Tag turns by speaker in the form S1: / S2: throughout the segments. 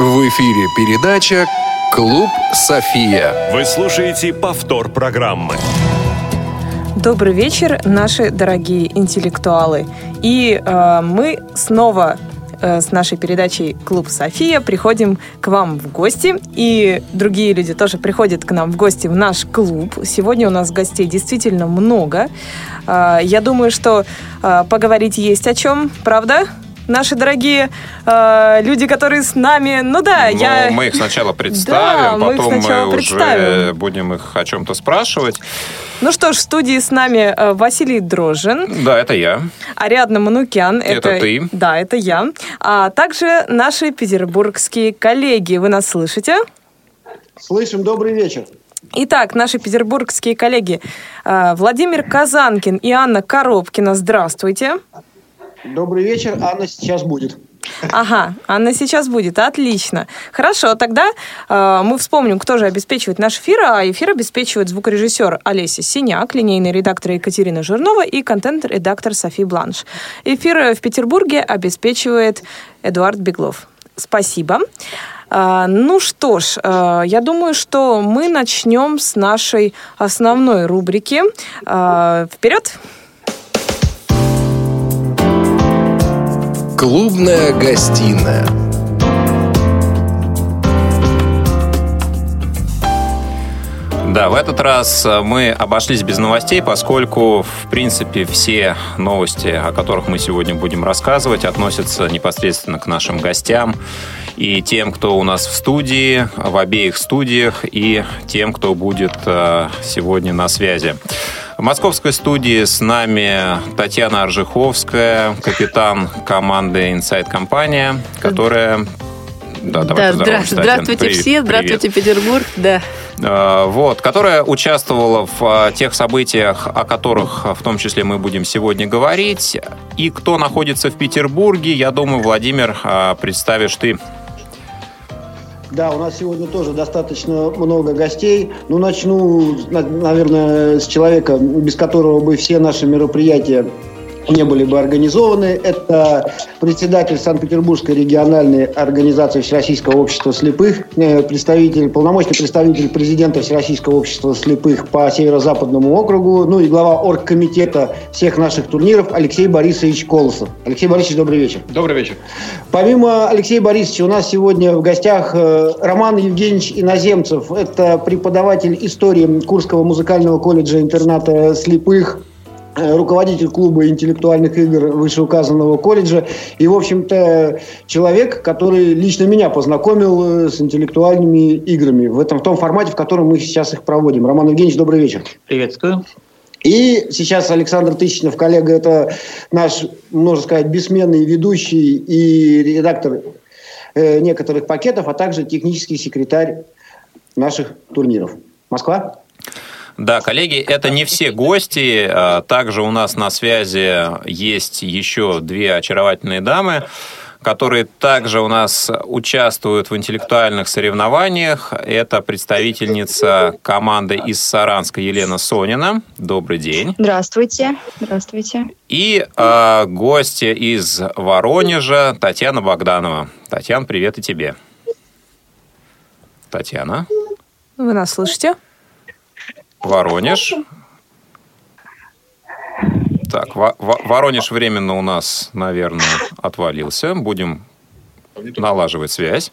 S1: В эфире передача «Клуб София».
S2: Вы слушаете повтор программы.
S3: Добрый вечер, наши дорогие интеллектуалы. И э, мы снова э, с нашей передачей «Клуб София» приходим к вам в гости. И другие люди тоже приходят к нам в гости в наш клуб. Сегодня у нас гостей действительно много. Э, я думаю, что э, поговорить есть о чем, правда? Наши дорогие э, люди, которые с нами. Ну да,
S4: ну,
S3: я...
S4: Мы их сначала представим,
S3: да,
S4: потом
S3: мы,
S4: мы
S3: представим.
S4: уже будем их о чем-то спрашивать.
S3: Ну что ж, в студии с нами э, Василий Дрожжин.
S4: Да, это я.
S3: Ариадна Манукян.
S4: Это, это ты.
S3: Да, это я. А также наши петербургские коллеги. Вы нас слышите?
S5: Слышим, добрый вечер.
S3: Итак, наши петербургские коллеги э, Владимир Казанкин и Анна Коробкина. Здравствуйте.
S5: Добрый вечер. Анна сейчас будет.
S3: Ага, Анна сейчас будет. Отлично. Хорошо, тогда э, мы вспомним, кто же обеспечивает наш эфир. А эфир обеспечивает звукорежиссер Олеся Синяк, линейный редактор Екатерина Жирнова и контент-редактор Софи Бланш. Эфир в Петербурге обеспечивает Эдуард Беглов. Спасибо. Uh, ну что ж, uh, я думаю, что мы начнем с нашей основной рубрики. Uh, вперед!
S1: Клубная гостиная.
S4: Да, в этот раз э, мы обошлись без новостей, поскольку, в принципе, все новости, о которых мы сегодня будем рассказывать, относятся непосредственно к нашим гостям и тем, кто у нас в студии, в обеих студиях, и тем, кто будет э, сегодня на связи. В московской студии с нами Татьяна Аржиховская, капитан команды Inside Компания, которая...
S6: Да, да здра- здравствуйте Привет. все, здравствуйте, Привет. Петербург, да.
S4: А, вот, которая участвовала в а, тех событиях, о которых в том числе мы будем сегодня говорить. И кто находится в Петербурге, я думаю, Владимир, а, представишь ты
S5: да, у нас сегодня тоже достаточно много гостей. Ну, начну, наверное, с человека, без которого бы все наши мероприятия не были бы организованы. Это председатель Санкт-Петербургской региональной организации Всероссийского общества слепых, э, представитель, полномочный представитель президента Всероссийского общества слепых по Северо-Западному округу, ну и глава оргкомитета всех наших турниров Алексей Борисович Колосов. Алексей Борисович, добрый вечер.
S7: Добрый вечер.
S5: Помимо Алексея Борисовича у нас сегодня в гостях э, Роман Евгеньевич Иноземцев. Это преподаватель истории Курского музыкального колледжа интерната слепых, руководитель клуба интеллектуальных игр вышеуказанного колледжа и, в общем-то, человек, который лично меня познакомил э, с интеллектуальными играми в, этом, в том формате, в котором мы сейчас их проводим. Роман Евгеньевич, добрый вечер.
S7: Приветствую.
S5: И сейчас Александр Тысячнов, коллега, это наш, можно сказать, бессменный ведущий и редактор э, некоторых пакетов, а также технический секретарь наших турниров. Москва?
S4: Да, коллеги, это не все гости. А, также у нас на связи есть еще две очаровательные дамы которые также у нас участвуют в интеллектуальных соревнованиях. Это представительница команды из Саранска Елена Сонина. Добрый день.
S8: Здравствуйте. Здравствуйте.
S4: И э, гости из Воронежа Татьяна Богданова. Татьяна, привет и тебе. Татьяна.
S3: Вы нас слышите?
S4: Воронеж. Так, Воронеж временно у нас, наверное, отвалился. Будем налаживать связь.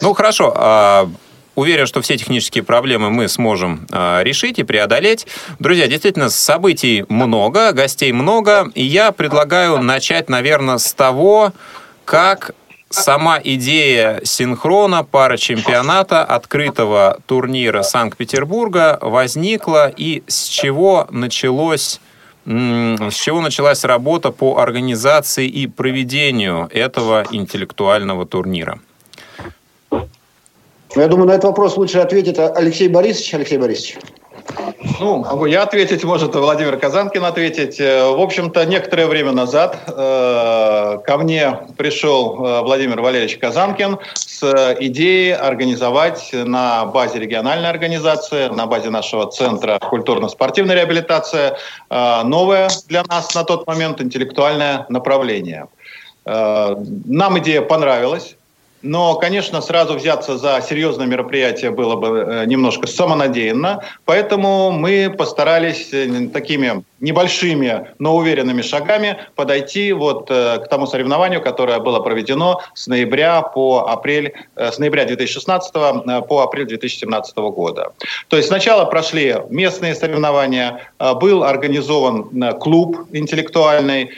S4: Ну, хорошо. А, уверен, что все технические проблемы мы сможем а, решить и преодолеть. Друзья, действительно, событий много, гостей много. И я предлагаю начать, наверное, с того, как сама идея синхрона пара чемпионата открытого турнира Санкт-Петербурга возникла и с чего началось с чего началась работа по организации и проведению этого интеллектуального турнира?
S5: Я думаю, на этот вопрос лучше ответит Алексей Борисович. Алексей Борисович.
S7: Ну, могу я ответить, может Владимир Казанкин ответить. Э, в общем-то, некоторое время назад э, ко мне пришел э, Владимир Валерьевич Казанкин с идеей организовать на базе региональной организации, на базе нашего Центра культурно-спортивной реабилитации э, новое для нас на тот момент интеллектуальное направление. Э, нам идея понравилась. Но, конечно, сразу взяться за серьезное мероприятие было бы э, немножко самонадеянно, поэтому мы постарались э, такими небольшими, но уверенными шагами подойти вот э, к тому соревнованию, которое было проведено с ноября по апрель, с ноября 2016 по апрель 2017 года. То есть сначала прошли местные соревнования, был организован клуб интеллектуальный,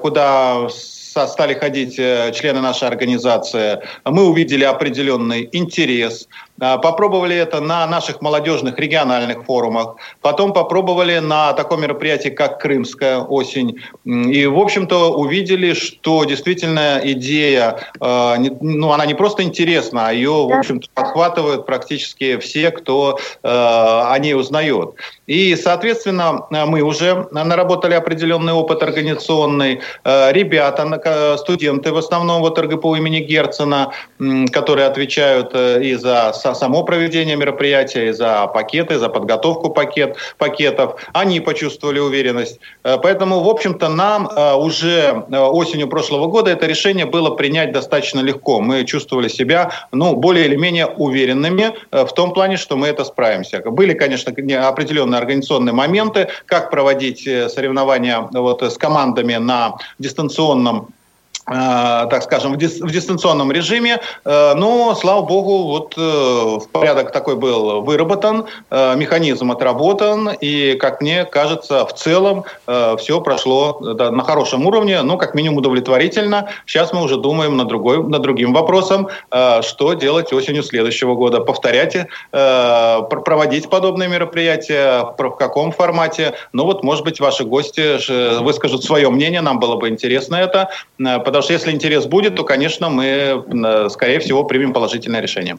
S7: куда стали ходить э, члены нашей организации, мы увидели определенный интерес, попробовали это на наших молодежных региональных форумах, потом попробовали на таком мероприятии, как Крымская осень. И, в общем-то, увидели, что действительно идея, а, ну, она не просто интересна, а ее, в общем-то, подхватывают практически все, кто а, о ней узнает. И, соответственно, мы уже наработали определенный опыт организационный. Ребята, студенты, в основном вот РГПУ имени Герцена, которые отвечают э, и за само проведение мероприятия, за пакеты, за подготовку пакет, пакетов. Они почувствовали уверенность. Э, поэтому, в общем-то, нам э, уже э, осенью прошлого года это решение было принять достаточно легко. Мы чувствовали себя ну, более или менее уверенными в том плане, что мы это справимся. Были, конечно, определенные организационные моменты, как проводить соревнования вот с командами на дистанционном так скажем, в, дистанционном режиме. Э, но, слава богу, вот э, порядок такой был выработан, механизм отработан, и, как мне кажется, в целом все прошло на хорошем уровне, ну, как минимум удовлетворительно. Сейчас мы уже думаем над, другой, над другим вопросом, что делать осенью следующего года. Повторять, проводить подобные мероприятия, в каком формате. Ну, вот, может быть, ваши гости выскажут свое мнение, нам было бы интересно это, Потому что если интерес будет, то, конечно, мы, э, скорее всего, примем положительное решение.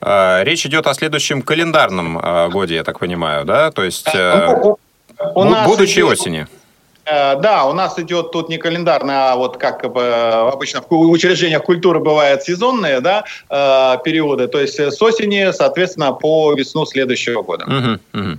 S4: А, речь идет о следующем календарном а, годе, я так понимаю, да? То есть э,
S7: ну,
S4: будущей идет... осени.
S7: Э, да, у нас идет тут не календарный, а вот как обычно в учреждениях культуры бывают сезонные да, периоды. То есть с осени, соответственно, по весну следующего года.
S4: Угу, угу.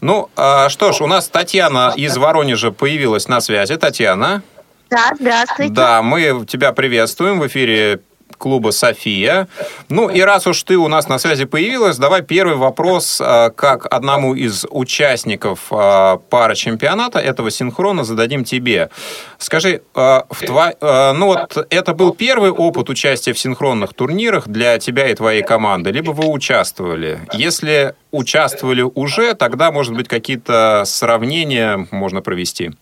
S4: Ну, а, что ж, у нас Татьяна из Воронежа появилась на связи. Татьяна.
S9: Да, здравствуйте.
S4: Да, мы тебя приветствуем в эфире клуба «София». Ну и раз уж ты у нас на связи появилась, давай первый вопрос а, как одному из участников а, пара чемпионата этого синхрона зададим тебе. Скажи, а, в тво... ну вот это был первый опыт участия в синхронных турнирах для тебя и твоей команды, либо вы участвовали? Если участвовали уже, тогда, может быть, какие-то сравнения можно провести.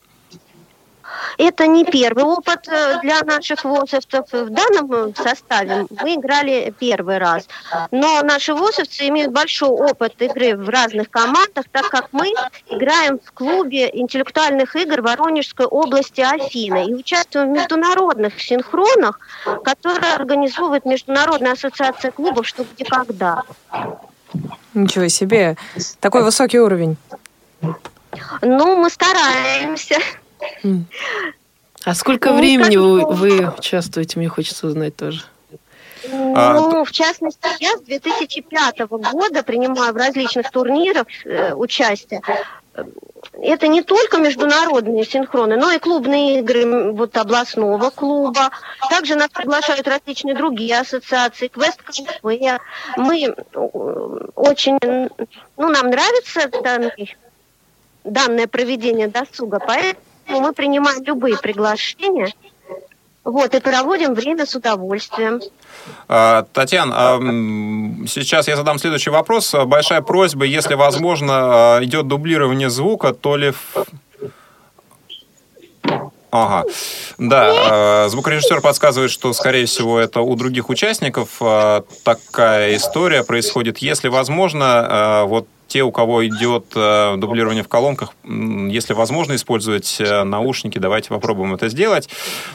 S9: Это не первый опыт э, для наших ВОСовцев. В данном составе мы играли первый раз. Но наши ВОСовцы имеют большой опыт игры в разных командах, так как мы играем в клубе интеллектуальных игр Воронежской области Афины и участвуем в международных синхронах, которые организовывает Международная ассоциация клубов «Что, где, когда».
S3: Ничего себе! Такой высокий уровень.
S9: Ну, мы стараемся.
S6: А сколько ну, времени вы, вы участвуете, мне хочется узнать тоже.
S9: А, ну, в частности, я с 2005 года принимаю в различных турнирах э, участие. Это не только международные синхроны, но и клубные игры вот, областного клуба. Также нас приглашают различные другие ассоциации, Квест КФ. Мы очень, ну, нам нравится данный, данное проведение досуга, поэтому мы принимаем любые приглашения. Вот, и проводим время с удовольствием.
S4: А, Татьяна, а, сейчас я задам следующий вопрос. Большая просьба, если возможно, а, идет дублирование звука, то ли Ага. Да, звукорежиссер подсказывает, что, скорее всего, это у других участников такая история происходит. Если возможно, вот те, у кого идет э, дублирование в колонках, если возможно использовать э, наушники, давайте попробуем это сделать.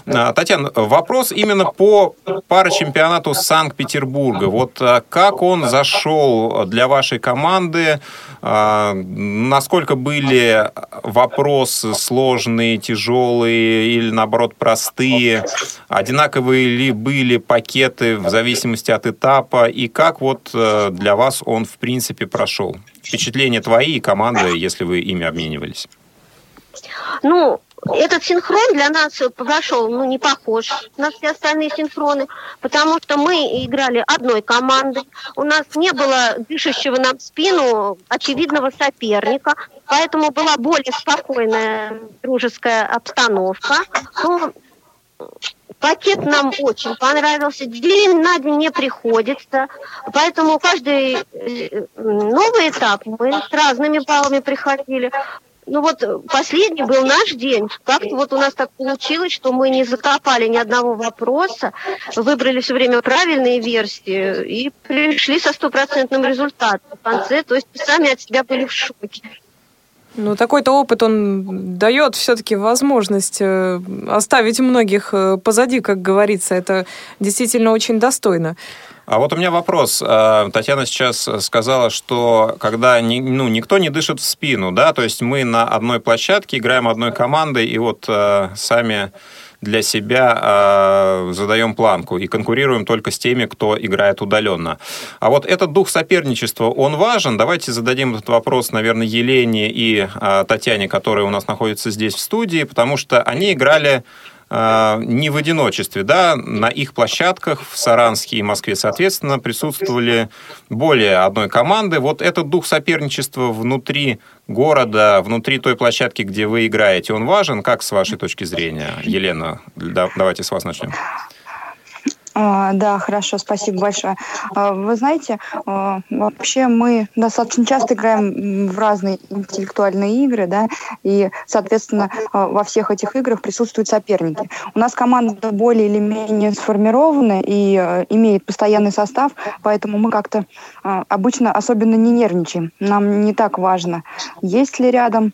S4: Э, Татьяна, вопрос именно по парачемпионату Санкт-Петербурга. Вот как он зашел для вашей команды? Насколько были вопросы сложные, тяжелые или, наоборот, простые? Одинаковые ли были пакеты в зависимости от этапа? И как вот для вас он, в принципе, прошел? Впечатления твои и команды, если вы ими обменивались?
S9: Ну, этот синхрон для нас прошел, ну, не похож на все остальные синхроны, потому что мы играли одной командой, у нас не было дышащего нам в спину очевидного соперника, поэтому была более спокойная дружеская обстановка. Ну, Пакет нам очень понравился. День на день не приходится. Поэтому каждый э, новый этап мы с разными баллами приходили. Ну вот последний был наш день. Как-то вот у нас так получилось, что мы не закопали ни одного вопроса, выбрали все время правильные версии и пришли со стопроцентным результатом в конце. То есть сами от себя были в шоке.
S3: Ну, такой-то опыт, он дает все-таки возможность э, оставить многих э, позади, как говорится. Это действительно очень достойно.
S4: А вот у меня вопрос. Э, Татьяна сейчас сказала, что когда ну, никто не дышит в спину, да, то есть мы на одной площадке играем одной командой, и вот сами для себя э, задаем планку и конкурируем только с теми, кто играет удаленно. А вот этот дух соперничества, он важен? Давайте зададим этот вопрос, наверное, Елене и э, Татьяне, которые у нас находятся здесь в студии, потому что они играли не в одиночестве, да, на их площадках в Саранске и Москве, соответственно, присутствовали более одной команды. Вот этот дух соперничества внутри города, внутри той площадки, где вы играете, он важен? Как с вашей точки зрения? Елена, давайте с вас начнем.
S8: А, да, хорошо, спасибо большое. А, вы знаете, а, вообще мы достаточно часто играем в разные интеллектуальные игры, да, и, соответственно, во всех этих играх присутствуют соперники. У нас команда более или менее сформирована и имеет постоянный состав, поэтому мы как-то обычно особенно не нервничаем. Нам не так важно, есть ли рядом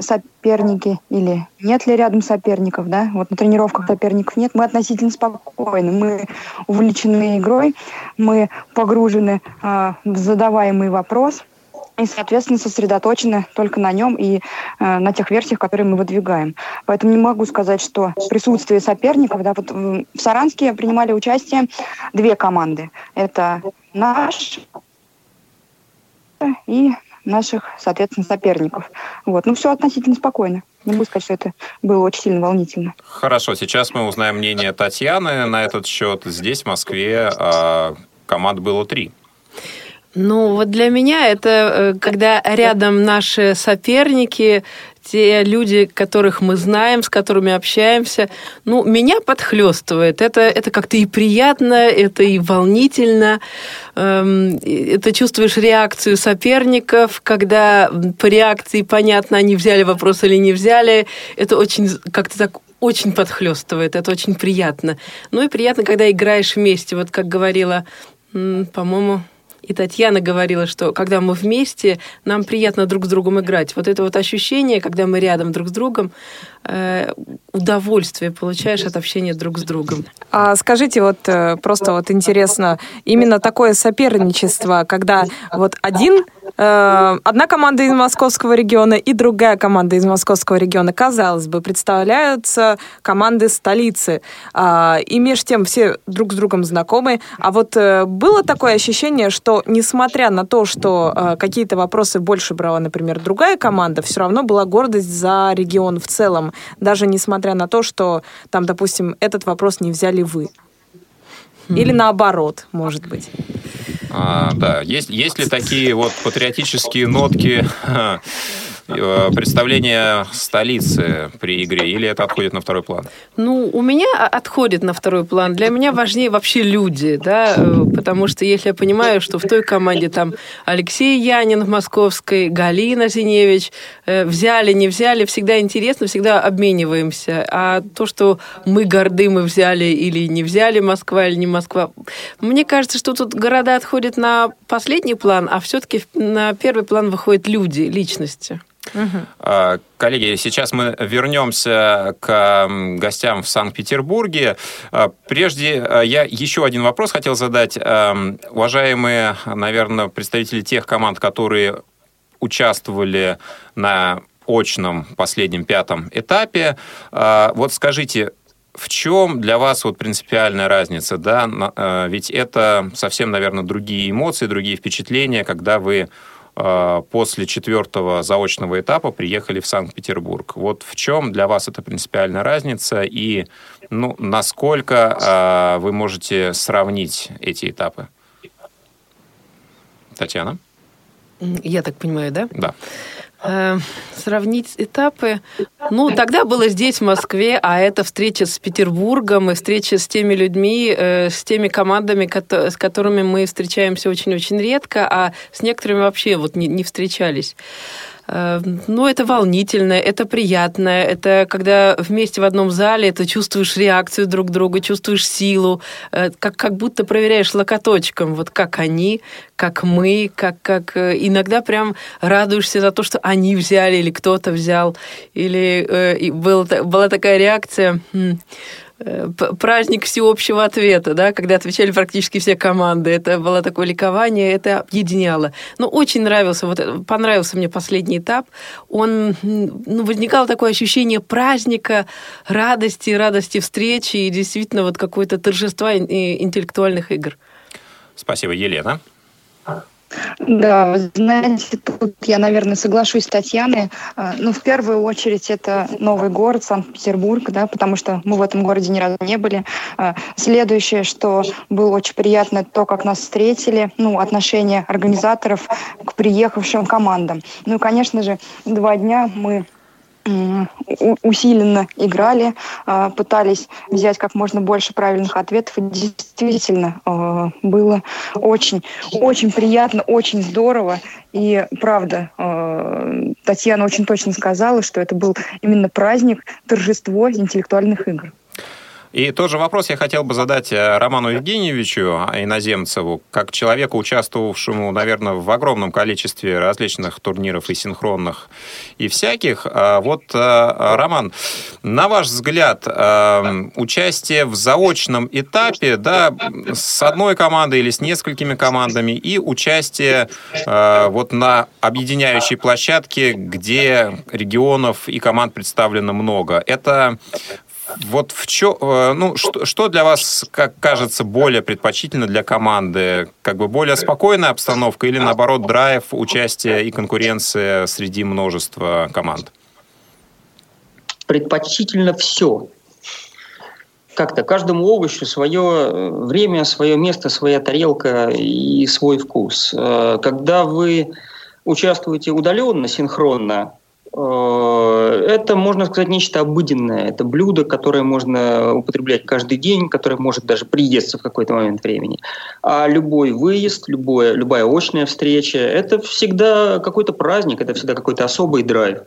S8: соперники, соперники или нет ли рядом соперников, да, вот на тренировках соперников нет, мы относительно спокойны, мы увлечены игрой, мы погружены э, в задаваемый вопрос и, соответственно, сосредоточены только на нем и э, на тех версиях, которые мы выдвигаем. Поэтому не могу сказать, что присутствие соперников, да, вот в Саранске принимали участие две команды. Это наш и наших, соответственно, соперников. Вот. Ну, все относительно спокойно. Не могу сказать, что это было очень сильно волнительно.
S4: Хорошо, сейчас мы узнаем мнение Татьяны на этот счет. Здесь, в Москве, а, команд было три.
S6: Ну, вот для меня это э, когда рядом наши соперники, те люди, которых мы знаем, с которыми общаемся, ну, меня подхлестывает. Это, это как-то и приятно, это и волнительно. Эм, это чувствуешь реакцию соперников, когда по реакции понятно, они взяли вопрос или не взяли. Это очень как-то так очень подхлестывает, это очень приятно. Ну и приятно, когда играешь вместе. Вот как говорила, по-моему, и Татьяна говорила, что когда мы вместе, нам приятно друг с другом играть. Вот это вот ощущение, когда мы рядом друг с другом, э, удовольствие получаешь от общения друг с другом.
S3: А скажите, вот э, просто вот интересно, именно такое соперничество, когда вот один одна команда из московского региона и другая команда из московского региона, казалось бы, представляются команды столицы. А, и между тем все друг с другом знакомы. А вот э, было такое ощущение, что несмотря на то, что э, какие-то вопросы больше брала, например, другая команда, все равно была гордость за регион в целом, даже несмотря на то, что там, допустим, этот вопрос не взяли вы. Или наоборот, может быть.
S4: А, да, есть, есть ли такие вот патриотические нотки представление столицы при игре, или это отходит на второй план?
S6: Ну, у меня отходит на второй план. Для меня важнее вообще люди, да, э, потому что если я понимаю, что в той команде там Алексей Янин в московской, Галина Зиневич, э, взяли, не взяли, всегда интересно, всегда обмениваемся. А то, что мы горды, мы взяли или не взяли Москва или не Москва, мне кажется, что тут города отходят на последний план, а все-таки на первый план выходят люди, личности.
S4: Угу. Коллеги, сейчас мы вернемся к гостям в Санкт-Петербурге. А, прежде а, я еще один вопрос хотел задать. Уважаемые, наверное, представители тех команд, которые участвовали на очном последнем пятом этапе, вот скажите, в чем для вас вот принципиальная разница, да? Ведь это совсем, наверное, другие эмоции, другие впечатления, когда вы э, после четвертого заочного этапа приехали в Санкт-Петербург. Вот в чем для вас это принципиальная разница и ну, насколько вы можете сравнить эти этапы? Татьяна?
S6: Я так понимаю, да?
S4: Да.
S6: Э, сравнить этапы. Ну, тогда было здесь, в Москве, а это встреча с Петербургом и встреча с теми людьми, э, с теми командами, с которыми мы встречаемся очень-очень редко, а с некоторыми вообще вот не, не встречались. Э, ну, это волнительно, это приятно, это когда вместе в одном зале ты чувствуешь реакцию друг друга, чувствуешь силу, э, как, как будто проверяешь локоточком, вот как они, как мы, как, как э, иногда прям радуешься за то, что они взяли или кто-то взял, или э, был, была такая реакция, праздник всеобщего ответа, да, когда отвечали практически все команды. Это было такое ликование, это объединяло. Но очень нравился, вот э, понравился мне последний этап. Он, ну, возникало такое ощущение праздника, радости, радости встречи и действительно вот какое-то торжество интеллектуальных игр.
S4: Спасибо, Елена.
S8: Да, вы знаете, тут я, наверное, соглашусь с Татьяной. А, ну, в первую очередь, это новый город, Санкт-Петербург, да, потому что мы в этом городе ни разу не были. А, следующее, что было очень приятно, то, как нас встретили, ну, отношение организаторов к приехавшим командам. Ну, и, конечно же, два дня мы усиленно играли, а, пытались взять как можно больше правильных ответов. И действительно а, было очень, очень приятно, очень здорово. И правда, а, Татьяна очень точно сказала, что это был именно праздник, торжество интеллектуальных игр.
S4: И тот же вопрос я хотел бы задать э, Роману Евгеньевичу Иноземцеву, как человеку, участвовавшему, наверное, в огромном количестве различных турниров и синхронных, и всяких. А вот, э, Роман, на ваш взгляд, э, участие в заочном этапе, да, с одной командой или с несколькими командами, и участие вот на объединяющей площадке, где регионов и команд представлено много, это вот в чё, э, ну, что, что для вас, как кажется, более предпочтительно для команды? Как бы более спокойная обстановка или, наоборот, драйв, участие и конкуренция среди множества команд?
S10: Предпочтительно все. Как-то каждому овощу свое э, время, свое место, своя тарелка и свой вкус. Э, когда вы участвуете удаленно, синхронно, это, можно сказать, нечто обыденное. Это блюдо, которое можно употреблять каждый день, которое может даже приесться в какой-то момент времени. А любой выезд, любое, любая очная встреча – это всегда какой-то праздник, это всегда какой-то особый драйв.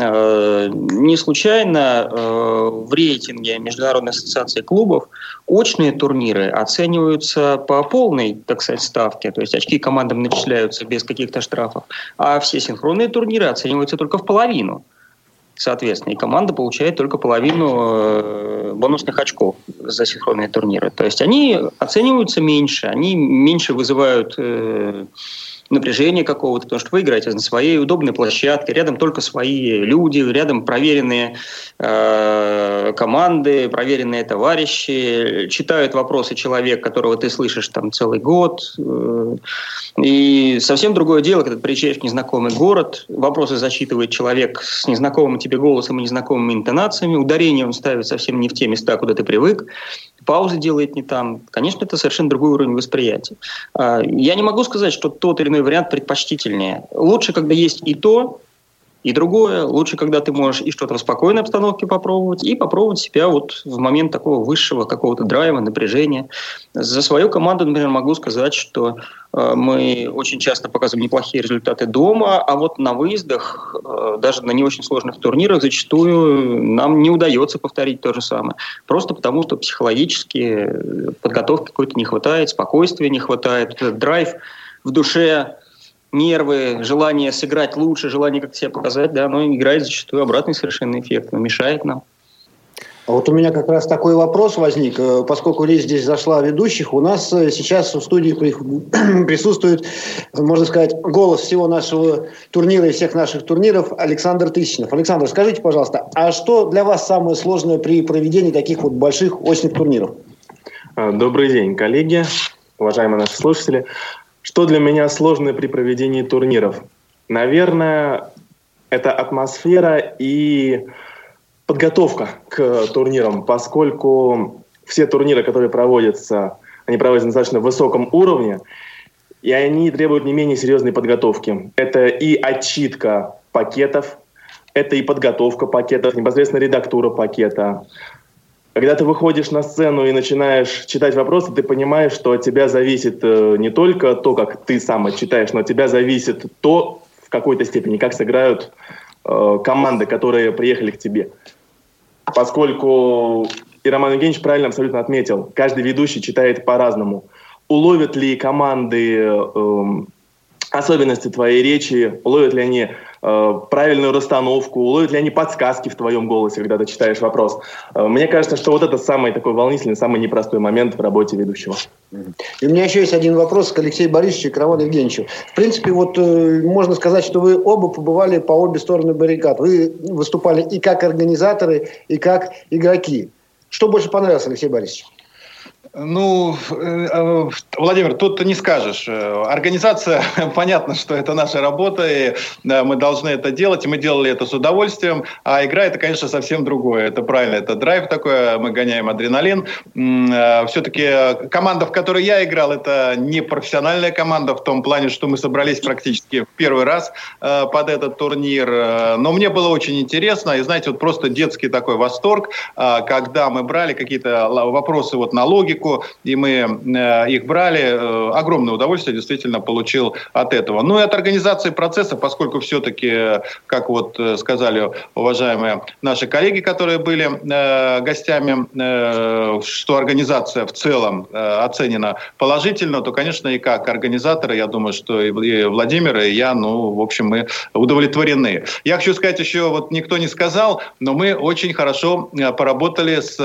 S10: Э, не случайно э, в рейтинге Международной ассоциации клубов очные турниры оцениваются по полной, так сказать, ставке, то есть очки командам начисляются без каких-то штрафов, а все синхронные турниры оцениваются только в половине половину. Соответственно, и команда получает только половину э, бонусных очков за синхронные турниры. То есть они оцениваются меньше, они меньше вызывают э, напряжения какого-то, потому что вы играете на своей удобной площадке, рядом только свои люди, рядом проверенные э, команды, проверенные товарищи, читают вопросы человек, которого ты слышишь там целый год. Э, и совсем другое дело, когда ты приезжаешь в незнакомый город, вопросы зачитывает человек с незнакомым тебе голосом и незнакомыми интонациями, ударение он ставит совсем не в те места, куда ты привык, паузы делает не там. Конечно, это совершенно другой уровень восприятия. А, я не могу сказать, что тот или иной вариант предпочтительнее. Лучше, когда есть и то, и другое. Лучше, когда ты можешь и что-то в спокойной обстановке попробовать, и попробовать себя вот в момент такого высшего какого-то драйва, напряжения. За свою команду, например, могу сказать, что э, мы очень часто показываем неплохие результаты дома, а вот на выездах, э, даже на не очень сложных турнирах, зачастую нам не удается повторить то же самое. Просто потому, что психологически подготовки какой-то не хватает, спокойствия не хватает, драйв в душе нервы, желание сыграть лучше, желание как себя показать, да, оно играет зачастую обратный совершенно эффект, но мешает нам.
S5: А вот у меня как раз такой вопрос возник, э, поскольку речь здесь зашла о ведущих, у нас э, сейчас в студии присутствует, можно сказать, голос всего нашего турнира и всех наших турниров Александр Тысячинов. Александр, скажите, пожалуйста, а что для вас самое сложное при проведении таких вот больших осенних турниров?
S11: Добрый день, коллеги, уважаемые наши слушатели. Что для меня сложно при проведении турниров? Наверное, это атмосфера и подготовка к турнирам, поскольку все турниры, которые проводятся, они проводятся на достаточно высоком уровне, и они требуют не менее серьезной подготовки. Это и отчитка пакетов, это и подготовка пакетов, непосредственно редактура пакета. Когда ты выходишь на сцену и начинаешь читать вопросы, ты понимаешь, что от тебя зависит э, не только то, как ты сам отчитаешь, но от тебя зависит то, в какой-то степени, как сыграют э, команды, которые приехали к тебе. Поскольку, и Роман Евгеньевич правильно абсолютно отметил, каждый ведущий читает по-разному. Уловят ли команды э, особенности твоей речи, уловят ли они Э, правильную расстановку, уловят ли они подсказки в твоем голосе, когда ты читаешь вопрос. Э, мне кажется, что вот это самый такой волнительный, самый непростой момент в работе ведущего.
S5: И у меня еще есть один вопрос к Алексею Борисовичу и к Роману Евгеньевичу. В принципе, вот э, можно сказать, что вы оба побывали по обе стороны баррикад. Вы выступали и как организаторы, и как игроки. Что больше понравилось, Алексей Борисович?
S7: Ну, э, э, Владимир, тут не скажешь. Э, организация, понятно, что это наша работа, и мы должны это делать, и мы делали это с удовольствием. А игра это, конечно, совсем другое. Это правильно, это драйв такой, мы гоняем адреналин. Все-таки команда, в которой я играл, это не профессиональная команда в том плане, что мы собрались практически в первый раз под этот турнир. Но мне было очень интересно, и знаете, вот просто детский такой восторг, когда мы брали какие-то вопросы вот на логику, практику, и мы э, их брали. Э, огромное удовольствие действительно получил от этого. Ну и от организации процесса, поскольку все-таки, как вот э, сказали уважаемые наши коллеги, которые были гостями, что организация в целом оценена положительно, то, конечно, и как организаторы, я думаю, что и Владимир, и я, ну, в общем, мы удовлетворены. Я хочу сказать еще, вот никто не сказал, но мы очень хорошо поработали с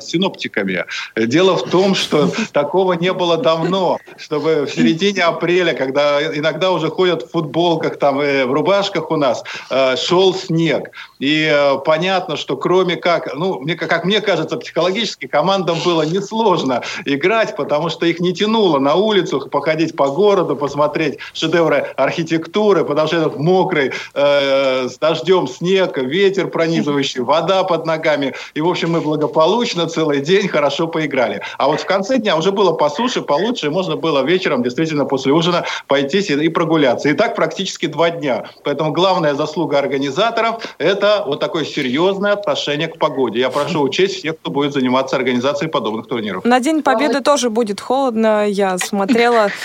S7: синоптиками. Дело в том, что такого не было давно, чтобы в середине апреля, когда иногда уже ходят в футболках, там, и в рубашках у нас, э, шел снег. И э, понятно, что кроме как, ну, мне, как мне кажется, психологически командам было несложно играть, потому что их не тянуло на улицу походить по городу, посмотреть шедевры архитектуры, потому что этот мокрый, э, с дождем снег, ветер пронизывающий, вода под ногами. И, в общем, мы благополучно целый день хорошо поиграли. А вот в конце дня уже было по суше, получше, и можно было вечером действительно после ужина пойти и прогуляться. И так практически два дня. Поэтому главная заслуга организаторов – это вот такое серьезное отношение к погоде. Я прошу учесть всех, кто будет заниматься организацией подобных турниров.
S3: На День Победы тоже будет холодно, я смотрела.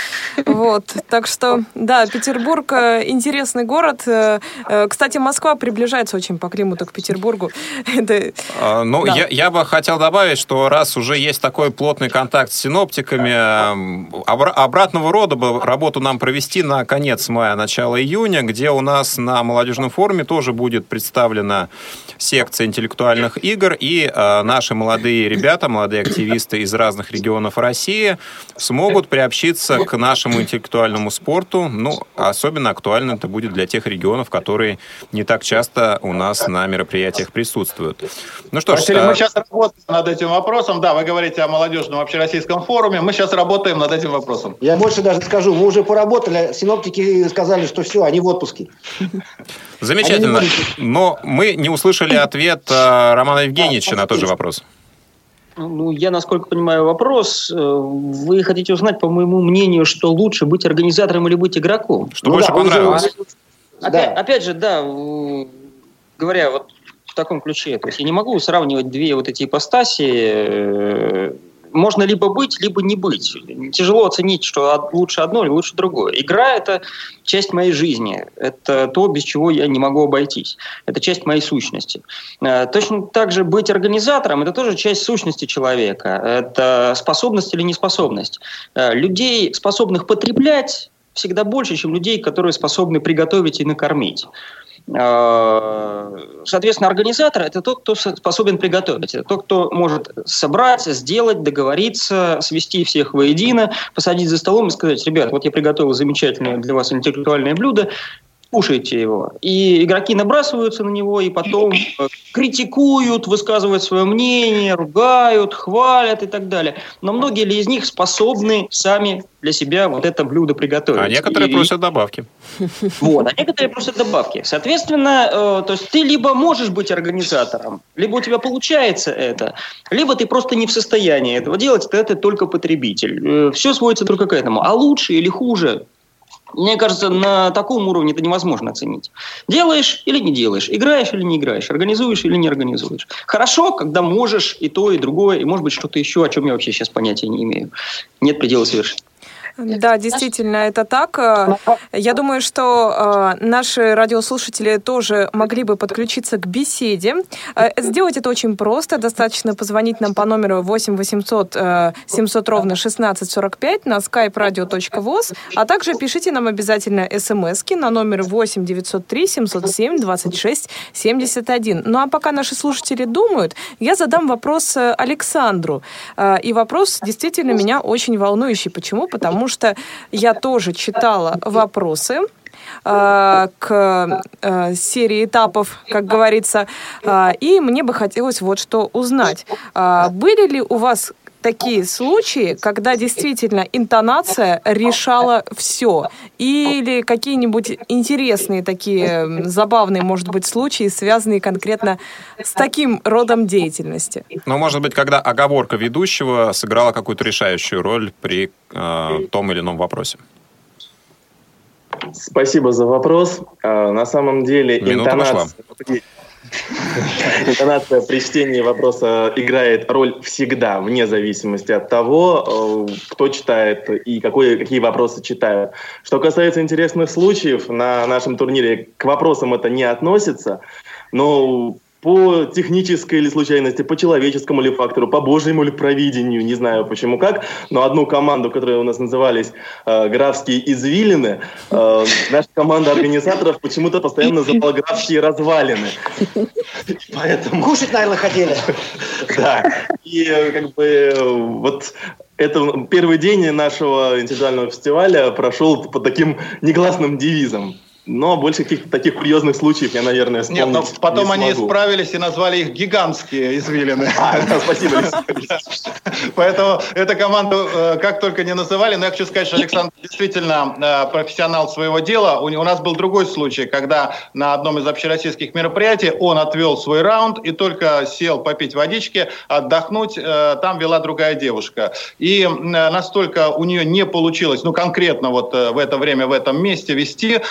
S3: Вот. Так что, да, Петербург э, интересный город. Э, э, кстати, Москва приближается очень по климату к Петербургу.
S4: Это... А, ну, да. я, я бы хотел добавить, что раз уже есть такой плотный контакт с синоптиками. Обратного рода бы работу нам провести на конец мая, начало июня, где у нас на молодежном форуме тоже будет представлена секция интеллектуальных игр, и э, наши молодые ребята, молодые активисты из разных регионов России смогут приобщиться к нашему интеллектуальному спорту. Ну, особенно актуально это будет для тех регионов, которые не так часто у нас на мероприятиях присутствуют.
S7: Ну что ж... Василий, мы сейчас работаем над этим вопросом. Да, вы говорите о молодежном общероссийском форуме. Мы сейчас работаем над этим вопросом.
S5: Я больше даже скажу, мы уже поработали, синоптики сказали, что все, они в отпуске.
S4: Замечательно. Но мы не услышали ответ э, Романа Евгеньевича на тот же вопрос.
S10: Ну, я, насколько понимаю вопрос, э, вы хотите узнать, по моему мнению, что лучше быть организатором или быть игроком?
S4: Что ну, больше да, понравилось?
S10: Опять, да. опять же, да, говоря вот в таком ключе, то есть я не могу сравнивать две вот эти ипостаси, э, можно либо быть, либо не быть. Тяжело оценить, что лучше одно или лучше другое. Игра – это часть моей жизни. Это то, без чего я не могу обойтись. Это часть моей сущности. Э, точно так же быть организатором – это тоже часть сущности человека. Это способность или неспособность. Э, людей, способных потреблять, всегда больше, чем людей, которые способны приготовить и накормить. Э, соответственно, организатор – это тот, кто способен приготовить. Это тот, кто может собрать, сделать, договориться, свести всех воедино, посадить за столом и сказать, ребят, вот я приготовил замечательное для вас интеллектуальное блюдо, слушайте его. И игроки набрасываются на него, и потом э, критикуют, высказывают свое мнение, ругают, хвалят и так далее. Но многие ли из них способны сами для себя вот это блюдо приготовить?
S4: А некоторые
S10: и...
S4: просят добавки.
S10: Вот, а некоторые просят добавки. Соответственно, э, то есть ты либо можешь быть организатором, либо у тебя получается это, либо ты просто не в состоянии этого делать, ты это только потребитель. Э, все сводится только к этому. А лучше или хуже, мне кажется, на таком уровне это невозможно оценить. Делаешь или не делаешь, играешь или не играешь, организуешь или не организуешь. Хорошо, когда можешь и то, и другое, и может быть что-то еще, о чем я вообще сейчас понятия не имею. Нет предела совершенно.
S3: Да, действительно, это так. Э, я думаю, что э, наши радиослушатели тоже могли бы подключиться к беседе. Э, сделать это очень просто. Достаточно позвонить нам по номеру 8 800 700 ровно 1645 на skype radio.voz, а также пишите нам обязательно смс на номер 8 903 707 26 71. Ну а пока наши слушатели думают, я задам вопрос Александру. И вопрос действительно меня очень волнующий. Почему? Потому потому что я тоже читала вопросы э, к э, серии этапов, как говорится, э, и мне бы хотелось вот что узнать. Были ли у вас такие случаи, когда действительно интонация решала все? Или какие-нибудь интересные такие забавные, может быть, случаи, связанные конкретно с таким родом деятельности?
S4: Ну, может быть, когда оговорка ведущего сыграла какую-то решающую роль при э, том или ином вопросе.
S11: Спасибо за вопрос. А, на самом деле
S4: Минута интонация... Пошла.
S11: Интонация при чтении вопроса играет роль всегда, вне зависимости от того, э, кто читает и какой, какие вопросы читают. Что касается интересных случаев, на нашем турнире к вопросам это не относится, но по технической или случайности, по человеческому ли фактору, по божьему ли провидению, не знаю почему как, но одну команду, которая у нас назывались э, «Графские извилины», э, наша команда организаторов почему-то постоянно называла «Графские развалины».
S5: Поэтому... Кушать, наверное, хотели.
S11: Да. И э, как бы вот это первый день нашего индивидуального фестиваля прошел под таким негласным девизом. Но больше каких-то таких курьезных случаев я, наверное, вспомнить Нет, но
S7: потом
S11: не
S7: они исправились и назвали их гигантские извилины.
S11: А, да, спасибо.
S7: Поэтому эту команду э, как только не называли, но я хочу сказать, что Александр действительно э, профессионал своего дела. У нас был другой случай, когда на одном из общероссийских мероприятий он отвел свой раунд и только сел попить водички, отдохнуть, э, там вела другая девушка. И настолько у нее не получилось, ну конкретно вот в это время, в этом месте вести,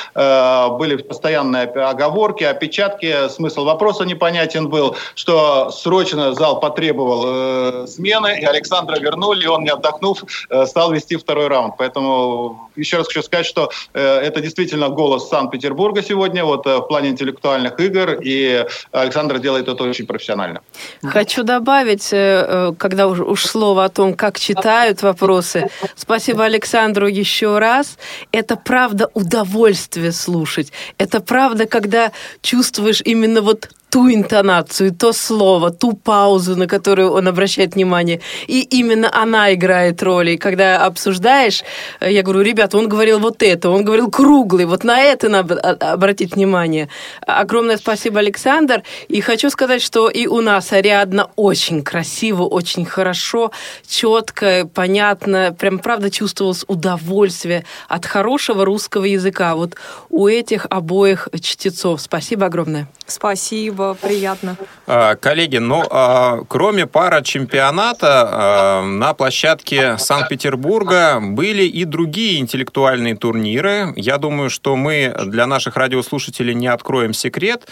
S7: были постоянные оговорки, опечатки, смысл вопроса непонятен был, что срочно зал потребовал э, смены, и Александра вернули, и он, не отдохнув, э, стал вести второй раунд. Поэтому еще раз хочу сказать, что э, это действительно голос Санкт-Петербурга сегодня, вот э, в плане интеллектуальных игр, и Александр делает это очень профессионально.
S6: Хочу добавить, э, когда уж, уж слово о том, как читают вопросы. Спасибо Александру еще раз. Это правда удовольствие слушать слушать. Это правда, когда чувствуешь именно вот ту интонацию, то слово, ту паузу, на которую он обращает внимание. И именно она играет роль. И когда обсуждаешь, э, я говорю, ребята, он говорил вот это, он говорил круглый, вот на это надо обратить внимание. Огромное спасибо, Александр. И хочу сказать, что и у нас Ариадна очень красиво, очень хорошо, четко, понятно, прям правда чувствовалось удовольствие от хорошего русского языка. Вот у этих обоих чтецов. Спасибо огромное.
S3: Спасибо спасибо, приятно.
S4: А, коллеги, ну, а, кроме пара чемпионата, а, на площадке Санкт-Петербурга были и другие интеллектуальные турниры. Я думаю, что мы для наших радиослушателей не откроем секрет,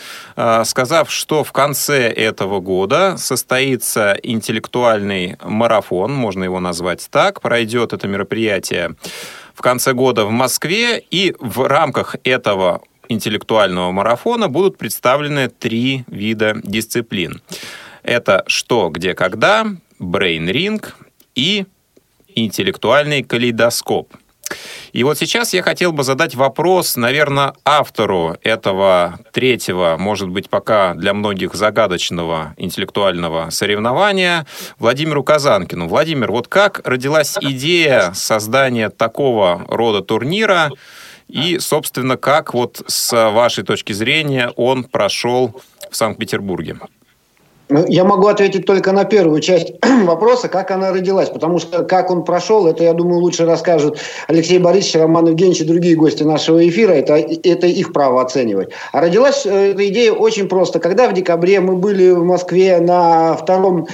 S4: сказав, что в конце этого года состоится интеллектуальный марафон, можно его назвать так, пройдет это мероприятие в конце года в Москве, и в рамках этого интеллектуального марафона будут представлены три вида дисциплин. Это «Что, где, когда», «Брейн-ринг» и «Интеллектуальный калейдоскоп». И вот сейчас я хотел бы задать вопрос, наверное, автору этого третьего, может быть, пока для многих загадочного интеллектуального соревнования, Владимиру Казанкину. Владимир, вот как родилась идея создания такого рода турнира, И, собственно, как вот с вашей точки зрения он прошел в Санкт-Петербурге?
S5: Ну, я могу ответить только на первую часть вопроса, как она родилась, потому что как он прошел, это, я думаю, лучше расскажут Алексей Борисович, Роман Евгеньевич и другие гости нашего эфира, это, это их право оценивать. А родилась э, эта идея очень просто. Когда в декабре мы были в Москве на втором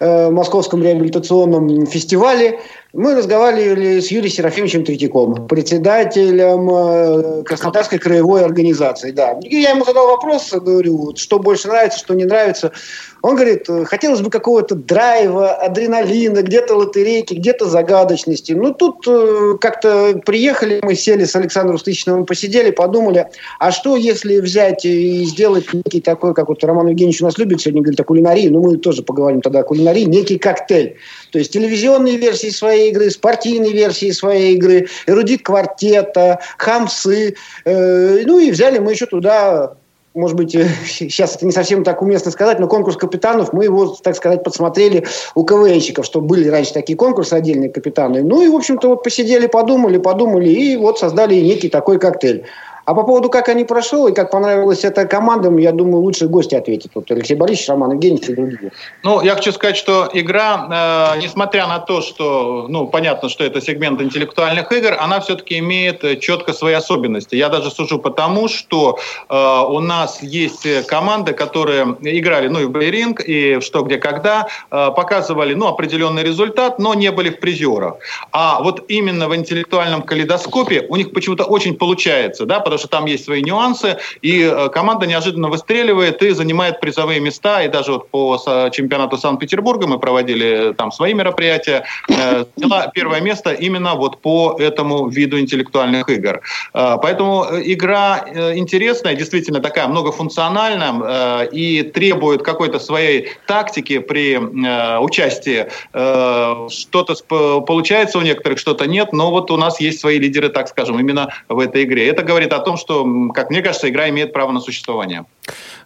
S5: э, Московском реабилитационном фестивале, мы разговаривали с Юрием Серафимовичем Третьяком, председателем э, Краснодарской краевой организации. Да. И я ему задал вопрос, говорю, что больше нравится, что не нравится. Он говорит, хотелось бы какого-то драйва, адреналина, где-то лотерейки, где-то загадочности. Ну, тут э, как-то приехали, мы сели с Александром Стычиновым, посидели, подумали, а что если взять и сделать некий такой, как вот Роман Евгеньевич у нас любит сегодня говорить о кулинарии, ну, мы тоже поговорим тогда о кулинарии, некий коктейль. То есть телевизионные версии своей игры, спортивные версии своей игры, эрудит квартета, хамсы. Э, ну, и взяли мы еще туда может быть, сейчас это не совсем так уместно сказать, но конкурс капитанов, мы его, так сказать, подсмотрели у КВНщиков, что были раньше такие конкурсы отдельные капитаны. Ну и, в общем-то, вот посидели, подумали, подумали, и вот создали некий такой коктейль. А по поводу, как они прошел и как понравилась эта команда, я думаю, лучше гости ответят. Вот Алексей Борисович, Роман Евгеньевич и другие.
S7: Ну, я хочу сказать, что игра, э, несмотря на то, что, ну, понятно, что это сегмент интеллектуальных игр, она все-таки имеет э, четко свои особенности. Я даже сужу потому, что э, у нас есть команды, которые играли, ну, и в Бейринг, и в «Что, где, когда», э, показывали, ну, определенный результат, но не были в призерах. А вот именно в интеллектуальном калейдоскопе у них почему-то очень получается, да, потому что там есть свои нюансы, и э, команда неожиданно выстреливает и занимает призовые места, и даже вот по чемпионату Санкт-Петербурга мы проводили там свои мероприятия, э, заняла первое место именно вот по этому виду интеллектуальных игр. Э, поэтому игра интересная, действительно такая многофункциональная и требует какой-то своей тактики при участии. Что-то получается у некоторых, что-то нет, но вот у нас есть свои лидеры, так скажем, именно в этой игре. Это говорит о том, том, что, как мне кажется, игра имеет право на существование.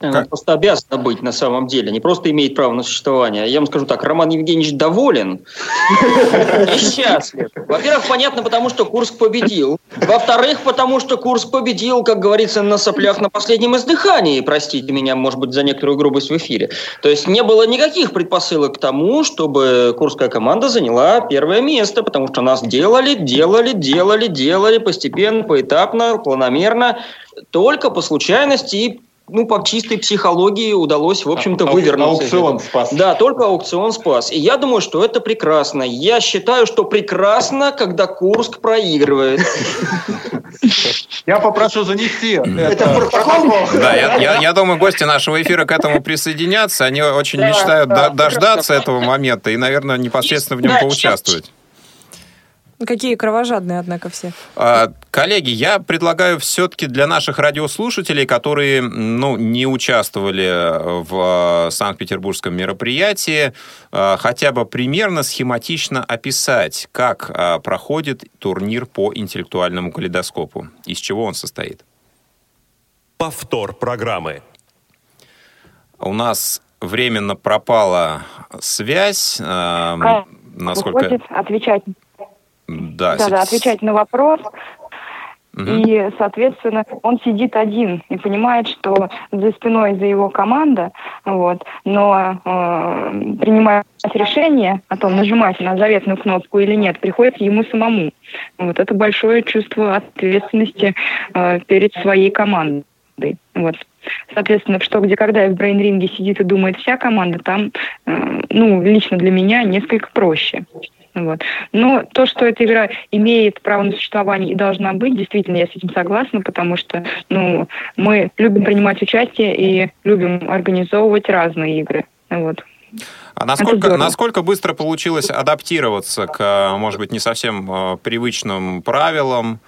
S10: Она просто обязана быть на самом деле, не просто имеет право на существование. Я вам скажу так, Роман Евгеньевич доволен и счастлив. Во-первых, понятно, потому что Курск победил. Во-вторых, потому что Курск победил, как говорится, на соплях на последнем издыхании. Простите меня, может быть, за некоторую грубость в эфире. То есть не было никаких предпосылок к тому, чтобы курская команда заняла первое место, потому что нас делали, делали, делали, делали постепенно, поэтапно, планомерно, только по случайности и ну, по чистой психологии удалось, в общем-то, а, вывернуться.
S7: Аукцион спас.
S10: Да, только аукцион спас. И я думаю, что это прекрасно. Я считаю, что прекрасно, когда Курск проигрывает.
S7: Я попрошу занести
S4: это протокол. Да, я, я, думаю, гости нашего эфира к этому присоединятся. Они очень мечтают дождаться этого момента и, наверное, непосредственно в нем поучаствовать.
S3: Какие кровожадные, однако, все.
S4: А, коллеги, я предлагаю все-таки для наших радиослушателей, которые ну, не участвовали в Санкт-Петербургском мероприятии, а, хотя бы примерно схематично описать, как а, проходит турнир по интеллектуальному калейдоскопу, из чего он состоит.
S2: Повтор программы.
S4: У нас временно пропала связь. А,
S8: насколько... Выходит, отвечать
S4: да,
S8: да, да отвечать на вопрос. Угу. И, соответственно, он сидит один и понимает, что за спиной за его команда, вот, но э, принимать решение о том, нажимать на заветную кнопку или нет, приходится ему самому. Вот это большое чувство ответственности э, перед своей командой. Вот. Соответственно, что где когда и в брейн-ринге сидит и думает вся команда, там, э, ну, лично для меня несколько проще. Вот. Но то, что эта игра имеет право на существование и должна быть, действительно, я с этим согласна, потому что ну, мы любим принимать участие и любим организовывать разные игры. Вот.
S4: А насколько, насколько быстро получилось адаптироваться к, может быть, не совсем э, привычным правилам?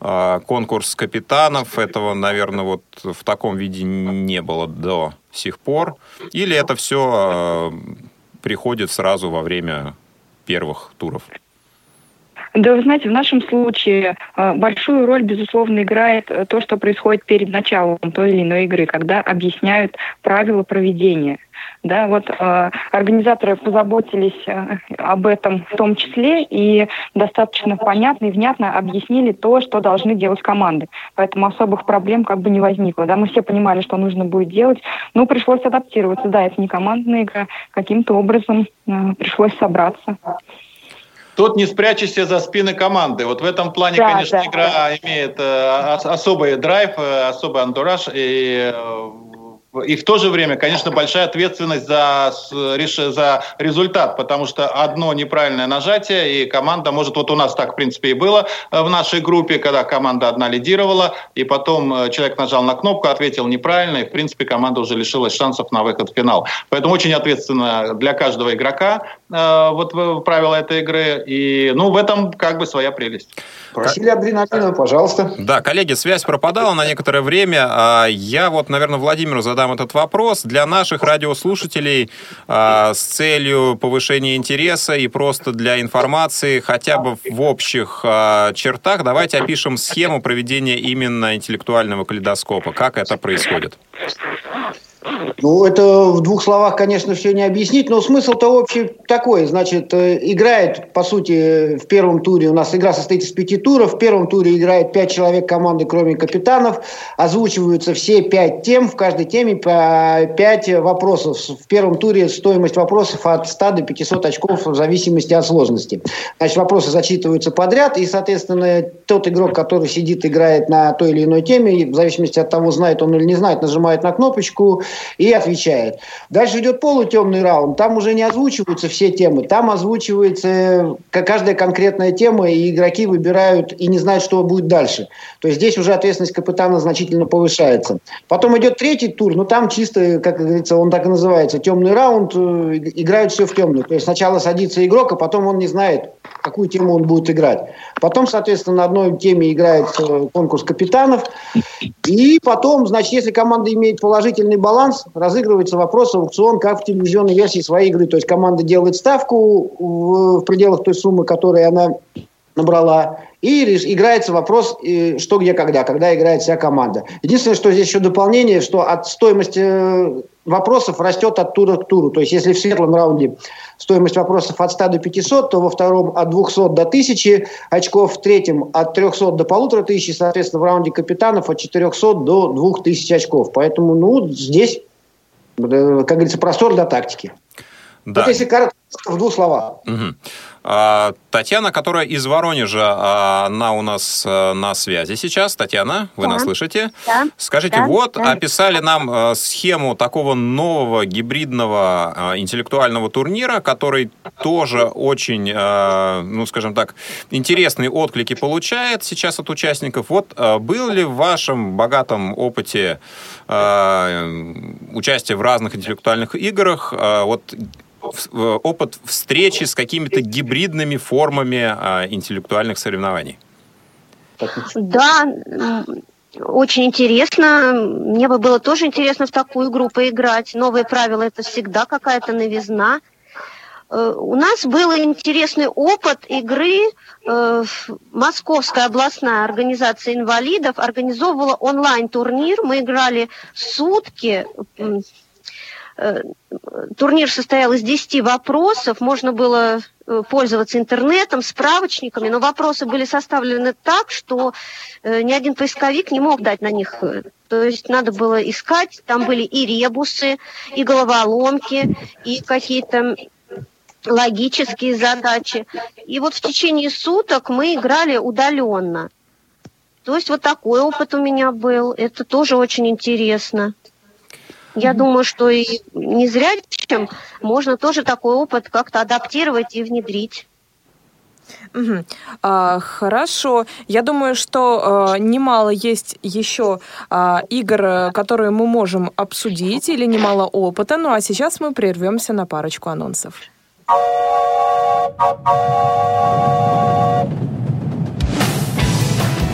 S4: Э, конкурс капитанов, этого, наверное, вот в таком виде не было до сих пор. Или это все э, приходит сразу во время первых туров?
S8: Да, вы знаете, в нашем случае э, большую роль, безусловно, играет э, то, что происходит перед началом той или иной игры, когда объясняют правила проведения. Да, вот э, организаторы позаботились э, об этом в том числе и достаточно понятно и внятно объяснили то, что должны делать команды. Поэтому особых проблем как бы не возникло. Да, мы все понимали, что нужно будет делать, но пришлось адаптироваться. Да, это не командная игра, каким-то образом э, пришлось собраться.
S7: Тут не спрячешься за спины команды. Вот в этом плане, да, конечно, да, игра да. имеет э, особый драйв, э, особый антураж. И э, и в то же время, конечно, большая ответственность за, за результат, потому что одно неправильное нажатие, и команда может, вот у нас так, в принципе, и было э, в нашей группе, когда команда одна лидировала, и потом э, человек нажал на кнопку, ответил неправильно, и, в принципе, команда уже лишилась шансов на выход в финал. Поэтому очень ответственно для каждого игрока э, вот правила этой игры, и, ну, в этом как бы своя прелесть.
S5: Просили адреналина, пожалуйста.
S4: Да, коллеги, связь пропадала на некоторое время. А я вот, наверное, Владимиру задам этот вопрос. Для наших радиослушателей а, с целью повышения интереса и просто для информации хотя бы в общих а, чертах давайте опишем схему проведения именно интеллектуального калейдоскопа. Как это происходит?
S5: Ну, это в двух словах, конечно, все не объяснить, но смысл-то общий такой. Значит, э, играет, по сути, в первом туре, у нас игра состоит из пяти туров, в первом туре играет пять человек команды, кроме капитанов, озвучиваются все пять тем, в каждой теме по пять вопросов. В первом туре стоимость вопросов от 100 до 500 очков в зависимости от сложности. Значит, вопросы зачитываются подряд, и, соответственно, тот игрок, который сидит, играет на той или иной теме, в зависимости от того, знает он или не знает, нажимает на кнопочку, и отвечает. Дальше идет полутемный раунд. Там уже не озвучиваются все темы. Там озвучивается каждая конкретная тема, и игроки выбирают и не знают, что будет дальше. То есть здесь уже ответственность капитана значительно повышается. Потом идет третий тур, но там чисто, как говорится, он так и называется, темный раунд. Э, играют все в темную. То есть сначала садится игрок, а потом он не знает, какую тему он будет играть. Потом, соответственно, на одной теме играет э, конкурс капитанов. И потом, значит, если команда имеет положительный баланс, разыгрывается вопрос аукцион, как в телевизионной версии своей игры. То есть команда делает ставку в, в пределах той суммы, которую она набрала, и играется вопрос, что, где, когда, когда играет вся команда. Единственное, что здесь еще дополнение, что от стоимости э, вопросов растет от тура к туру. То есть, если в светлом раунде стоимость вопросов от 100 до 500, то во втором от 200 до 1000 очков, в третьем от 300 до 1500, соответственно, в раунде капитанов от 400 до 2000 очков. Поэтому, ну, здесь как говорится, простор для тактики. Да. Вот если коротко, в двух словах.
S4: Угу. А, Татьяна, которая из Воронежа, а, она у нас а, на связи сейчас. Татьяна, вы да. нас слышите?
S9: Да.
S4: Скажите,
S9: да.
S4: вот
S9: да.
S4: описали нам схему такого нового гибридного интеллектуального турнира, который тоже очень, ну, скажем так, интересные отклики получает сейчас от участников. Вот был ли в вашем богатом опыте участия в разных интеллектуальных играх вот опыт встречи с какими-то гибридными формами а, интеллектуальных соревнований?
S9: Да, очень интересно. Мне бы было тоже интересно в такую игру поиграть. Новые правила – это всегда какая-то новизна. Э, у нас был интересный опыт игры. Э, Московская областная организация инвалидов организовывала онлайн-турнир. Мы играли сутки турнир состоял из 10 вопросов, можно было э, пользоваться интернетом, справочниками, но вопросы были составлены так, что э, ни один поисковик не мог дать на них. То есть надо было искать, там были и ребусы, и головоломки, и какие-то логические задачи. И вот в течение суток мы играли удаленно. То есть вот такой опыт у меня был. Это тоже очень интересно. Я думаю, что и не зря чем можно тоже такой опыт как-то адаптировать и внедрить.
S3: Угу. А, хорошо. Я думаю, что а, немало есть еще а, игр, которые мы можем обсудить, или немало опыта. Ну а сейчас мы прервемся на парочку анонсов.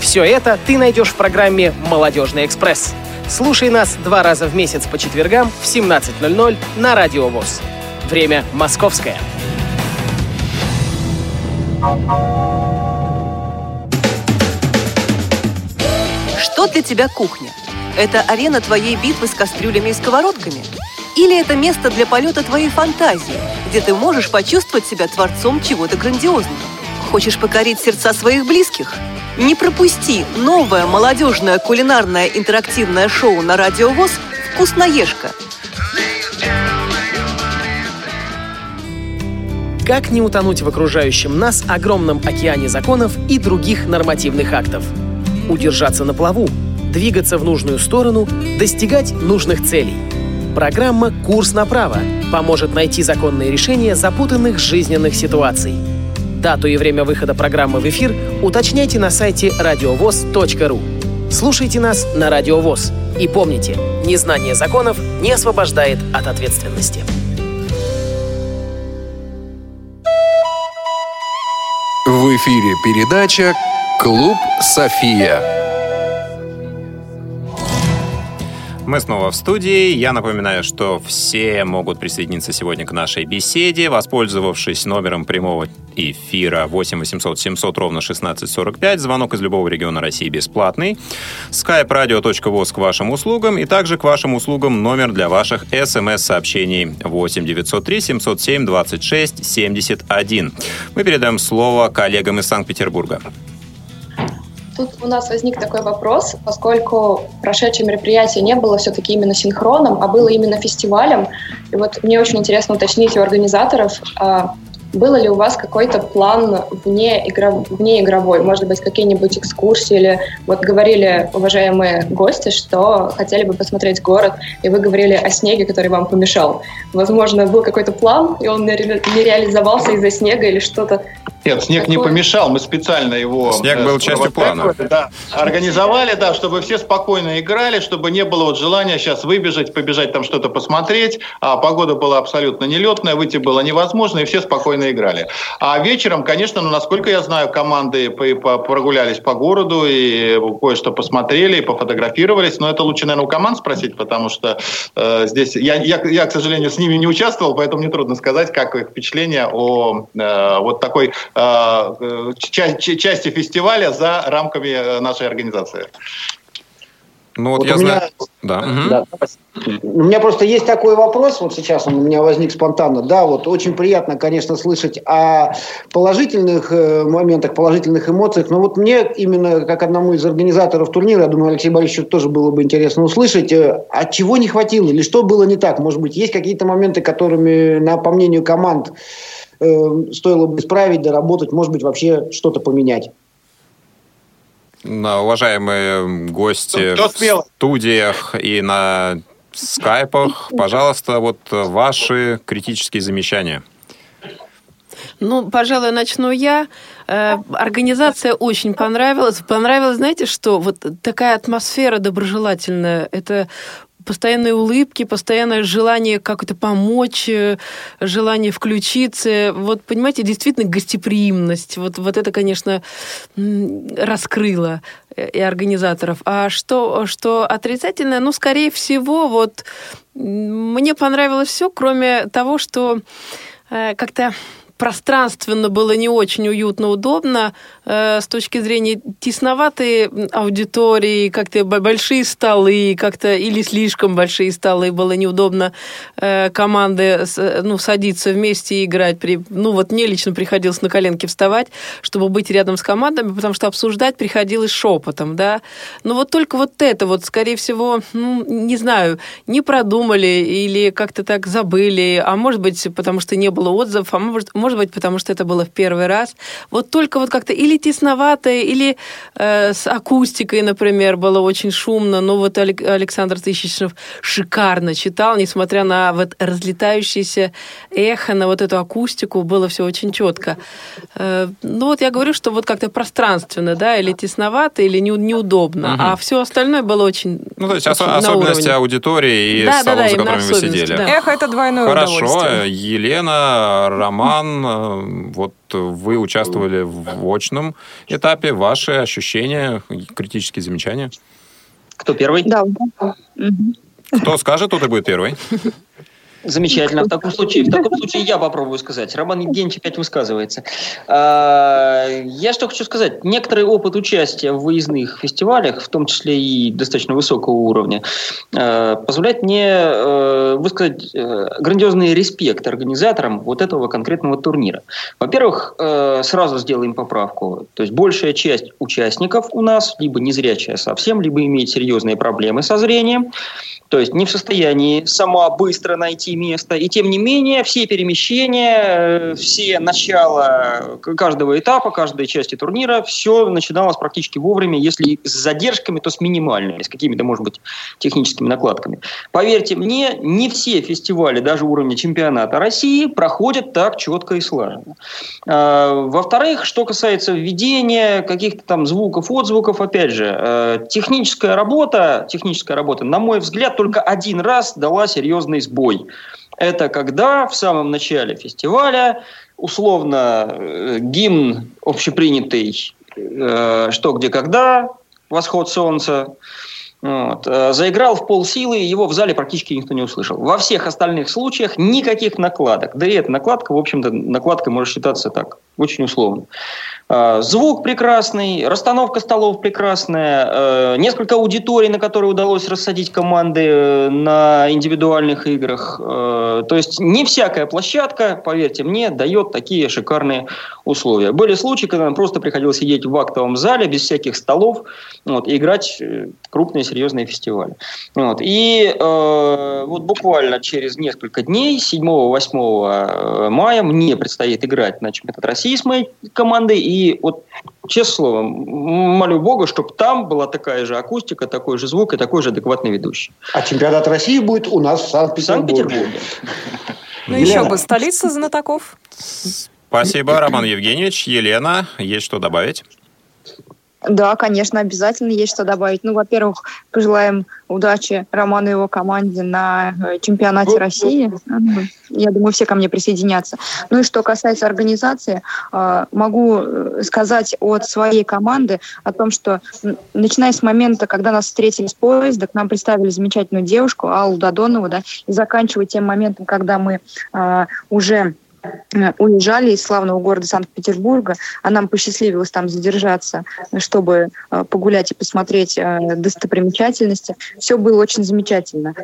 S12: Все это ты найдешь в программе «Молодежный экспресс». Слушай нас два раза в месяц по четвергам в 17.00 на Радио ВОЗ. Время московское.
S13: Что для тебя кухня? Это арена твоей битвы с кастрюлями и сковородками? Или это место для полета твоей фантазии, где ты можешь почувствовать себя творцом чего-то грандиозного? Хочешь покорить сердца своих близких? Не пропусти новое молодежное кулинарное интерактивное шоу на Радио ВОЗ «Вкусноежка».
S12: Как не утонуть в окружающем нас огромном океане законов и других нормативных актов? Удержаться на плаву, двигаться в нужную сторону, достигать нужных целей. Программа «Курс направо» поможет найти законные решения запутанных жизненных ситуаций. Дату и время выхода программы в эфир уточняйте на сайте радиовоз.ру. Слушайте нас на Радио ВОЗ. И помните, незнание законов не освобождает от ответственности.
S1: В эфире передача «Клуб София».
S4: Мы снова в студии. Я напоминаю, что все могут присоединиться сегодня к нашей беседе, воспользовавшись номером прямого эфира 8 800 700 ровно 1645. Звонок из любого региона России бесплатный. skype radio.voz к вашим услугам и также к вашим услугам номер для ваших смс-сообщений 8 903 707 26 71. Мы передаем слово коллегам из Санкт-Петербурга.
S14: Тут у нас возник такой вопрос, поскольку прошедшее мероприятие не было все-таки именно синхроном, а было именно фестивалем. И вот мне очень интересно уточнить у организаторов, а, было ли у вас какой-то план вне, игров... вне игровой? Может быть, какие-нибудь экскурсии? Или вот говорили уважаемые гости, что хотели бы посмотреть город, и вы говорили о снеге, который вам помешал. Возможно, был какой-то план, и он не, ре... не реализовался из-за снега или что-то
S7: нет, снег Такое... не помешал, мы специально его...
S4: Снег был э, частью плана.
S7: Да, организовали, да, чтобы все спокойно играли, чтобы не было вот желания сейчас выбежать, побежать там что-то посмотреть, а погода была абсолютно нелетная, выйти было невозможно, и все спокойно играли. А вечером, конечно, ну, насколько я знаю, команды прогулялись по городу и кое-что посмотрели, и пофотографировались, но это лучше, наверное, у команд спросить, потому что э, здесь... Я, я, я, к сожалению, с ними не участвовал, поэтому мне трудно сказать, как их впечатление о э, вот такой Э, части фестиваля за рамками э, нашей организации.
S4: Ну вот, вот я знаю. Да.
S5: да. У меня просто есть такой вопрос, вот сейчас он у меня возник спонтанно. Да, вот очень приятно, конечно, слышать о положительных э, моментах, положительных эмоциях, но вот мне именно как одному из организаторов турнира, я думаю, Алексей Борисович тоже было бы интересно услышать, от чего не хватило или что было не так? Может быть, есть какие-то моменты, которыми, на, по мнению команд, э, стоило бы исправить, доработать, может быть, вообще что-то поменять.
S4: На уважаемые гости Кто в студиях и на скайпах, пожалуйста, вот ваши критические замечания.
S6: Ну, пожалуй, начну я. Э, организация очень понравилась. Понравилось, знаете, что? Вот такая атмосфера доброжелательная. Это постоянные улыбки, постоянное желание как-то помочь, э, желание включиться. Вот, понимаете, действительно гостеприимность. Вот, вот это, конечно, раскрыло э, и организаторов. А что, что отрицательное? Ну, скорее всего, вот мне понравилось все, кроме того, что э, как-то пространственно было не очень уютно, удобно с точки зрения тесноватой аудитории, как-то большие столы, как-то или слишком большие столы, было неудобно э, команды ну, садиться вместе и играть. Ну, вот мне лично приходилось на коленке вставать, чтобы быть рядом с командами, потому что обсуждать приходилось шепотом, да. Но вот только вот это вот, скорее всего, ну, не знаю, не продумали или как-то так забыли, а может быть, потому что не было отзывов, а может, может быть, потому что это было в первый раз. Вот только вот как-то или или тесноватое, или э, с акустикой, например, было очень шумно. Но вот Александр Тысячнов шикарно читал, несмотря на вот разлетающееся эхо, на вот эту акустику, было все очень четко. Э, ну вот я говорю, что вот как-то пространственно, да, или тесновато, или не, неудобно, угу. а все остальное было очень
S4: Ну, то есть очень особенности уровне. аудитории и да, столов, да, да, за которыми вы сидели.
S3: Да. Эхо – это двойное
S4: Хорошо.
S3: удовольствие.
S4: Елена, Роман, э, вот вы участвовали в очном этапе. Ваши ощущения, критические замечания?
S10: Кто первый?
S8: Да.
S4: Кто скажет, тот и будет первый.
S10: Замечательно. В таком случае, в таком случае я попробую сказать. Роман Евгеньевич опять высказывается. А, я что хочу сказать. Некоторый опыт участия в выездных фестивалях, в том числе и достаточно высокого уровня, а, позволяет мне а, высказать грандиозный респект организаторам вот этого конкретного турнира. Во-первых, сразу сделаем поправку. То есть большая часть участников у нас либо незрячая совсем, либо имеет серьезные проблемы со зрением то есть не в состоянии сама быстро найти место. И тем не менее, все перемещения, э, все начала каждого этапа, каждой части турнира, все начиналось практически вовремя, если с задержками, то с минимальными, с какими-то, может быть, техническими накладками. Поверьте мне, не все фестивали, даже уровня чемпионата России, проходят так четко и слаженно. А, во-вторых, что касается введения каких-то там звуков, отзвуков, опять же, э, техническая работа, техническая работа, на мой взгляд, только один раз дала серьезный сбой. Это когда в самом начале фестиваля условно э, гимн общепринятый э, «Что, где, когда», «Восход солнца», вот. Э, заиграл в полсилы, его в зале практически никто не услышал. Во всех остальных случаях никаких накладок. Да и эта накладка, в общем-то, накладка может считаться так, очень условно. А, звук прекрасный, расстановка столов прекрасная, э, несколько аудиторий, на которые удалось рассадить команды э, на индивидуальных играх. Э, то есть не всякая площадка, поверьте мне, дает такие шикарные условия. Были случаи, когда нам просто приходилось сидеть в актовом зале без всяких столов вот, и играть крупные серьезные фестивали. Вот. И э, вот буквально через несколько дней, 7-8 мая, мне предстоит играть на чемпионат России с моей командой. И и вот, честное слово, молю Бога, чтобы там была такая же акустика, такой же звук и такой же адекватный ведущий.
S5: А чемпионат России будет у нас в Санкт-Петербурге.
S10: Санкт-Петербурге.
S3: Ну, еще бы, столица знатоков.
S4: Спасибо, Роман Евгеньевич. Елена, есть что добавить?
S8: Да, конечно, обязательно есть что добавить. Ну, во-первых, пожелаем удачи Роману и его команде на э, чемпионате России. Ну, я думаю, все ко мне присоединятся. Ну и что касается организации, э, могу э, сказать от своей команды о том, что начиная с момента, когда нас встретили с поезда, к нам представили замечательную девушку Аллу Додонову, да, и заканчивая тем моментом, когда мы уже уезжали из славного города Санкт-Петербурга, а нам посчастливилось там задержаться, чтобы э, погулять и посмотреть э, достопримечательности. Все было очень замечательно.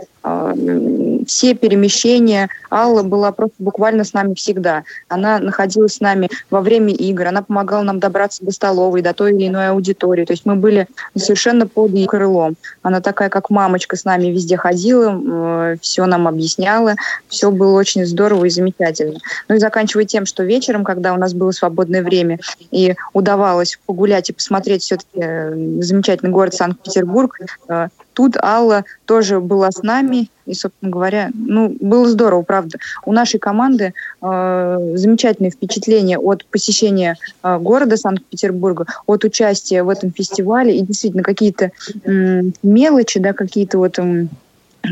S8: Все перемещения. Алла была просто буквально с нами всегда. Она находилась с нами во время игр, она помогала нам добраться до столовой, до той или иной аудитории. То есть мы были совершенно под ее крылом. Она такая, как мамочка, с нами везде ходила, все нам объясняла. Все было очень здорово и замечательно. Ну и заканчивая тем, что вечером, когда у нас было свободное время и удавалось погулять и посмотреть все-таки э, замечательный город Санкт-Петербург, э, тут Алла тоже была с нами, и, собственно говоря, ну, было здорово, правда. У нашей команды э, замечательные впечатления от посещения э, города Санкт-Петербурга, от участия в этом фестивале, и действительно какие-то э, мелочи, да, какие-то вот... Э,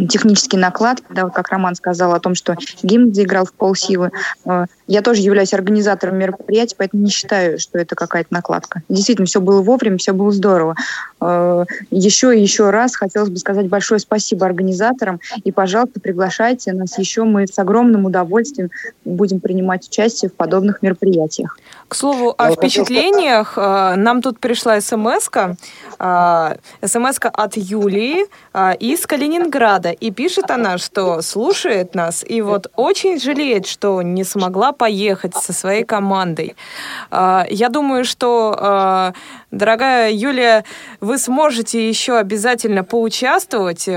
S8: технический наклад, да, как Роман сказал о том, что гимн заиграл в полсилы. Э, я тоже являюсь организатором мероприятия, поэтому не считаю, что это какая-то накладка. Действительно, все было вовремя, все было здорово. Э, еще и еще раз хотелось бы сказать большое спасибо организаторам и, пожалуйста, приглашайте нас еще. Мы с огромным удовольствием будем принимать участие в подобных мероприятиях.
S3: К слову, о впечатлениях. Э, нам тут пришла смс -ка. А, смс от Юлии а, из Калининграда. И пишет она, что слушает нас и вот очень жалеет, что не смогла поехать со своей командой. А, я думаю, что, дорогая Юлия, вы сможете еще обязательно поучаствовать.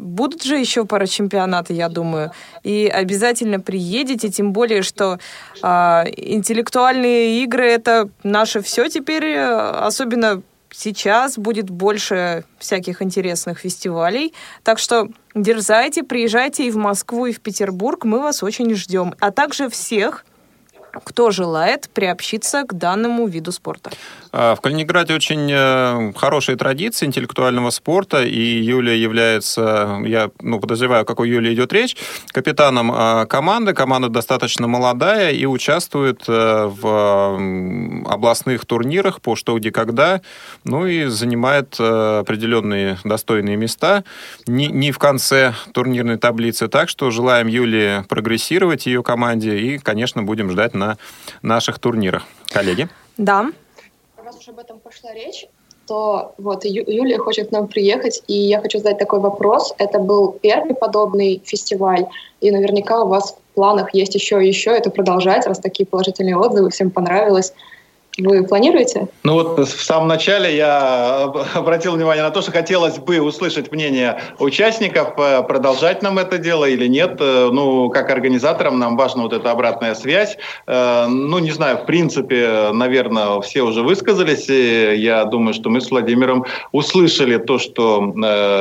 S3: Будут же еще парачемпионаты, я думаю. И обязательно приедете, тем более, что интеллектуальные игры — это наше все теперь, особенно сейчас будет больше всяких интересных фестивалей. Так что дерзайте, приезжайте и в Москву, и в Петербург. Мы вас очень ждем. А также всех, кто желает приобщиться к данному виду спорта.
S4: А, в Калининграде очень э, хорошие традиции интеллектуального спорта, и Юлия является, я ну, подозреваю, о какой Юлии идет речь, капитаном а, команды. Команда достаточно молодая и участвует э, в областных турнирах по что, где, когда, ну и занимает э, определенные достойные места, не, не в конце турнирной таблицы. Так что желаем Юлии прогрессировать ее команде и, конечно, будем ждать на наших турнирах. Коллеги?
S3: Да
S14: раз уж об этом пошла речь, то вот Ю- Юлия хочет к нам приехать, и я хочу задать такой вопрос. Это был первый подобный фестиваль, и наверняка у вас в планах есть еще и еще это продолжать, раз такие положительные отзывы, всем понравилось. Вы планируете?
S7: Ну вот в самом начале я обратил внимание на то, что хотелось бы услышать мнение участников, э, продолжать нам это дело или нет. Э, ну, как организаторам нам важна вот эта обратная связь. Э, ну, не знаю, в принципе, наверное, все уже высказались. И я думаю, что мы с Владимиром услышали то, что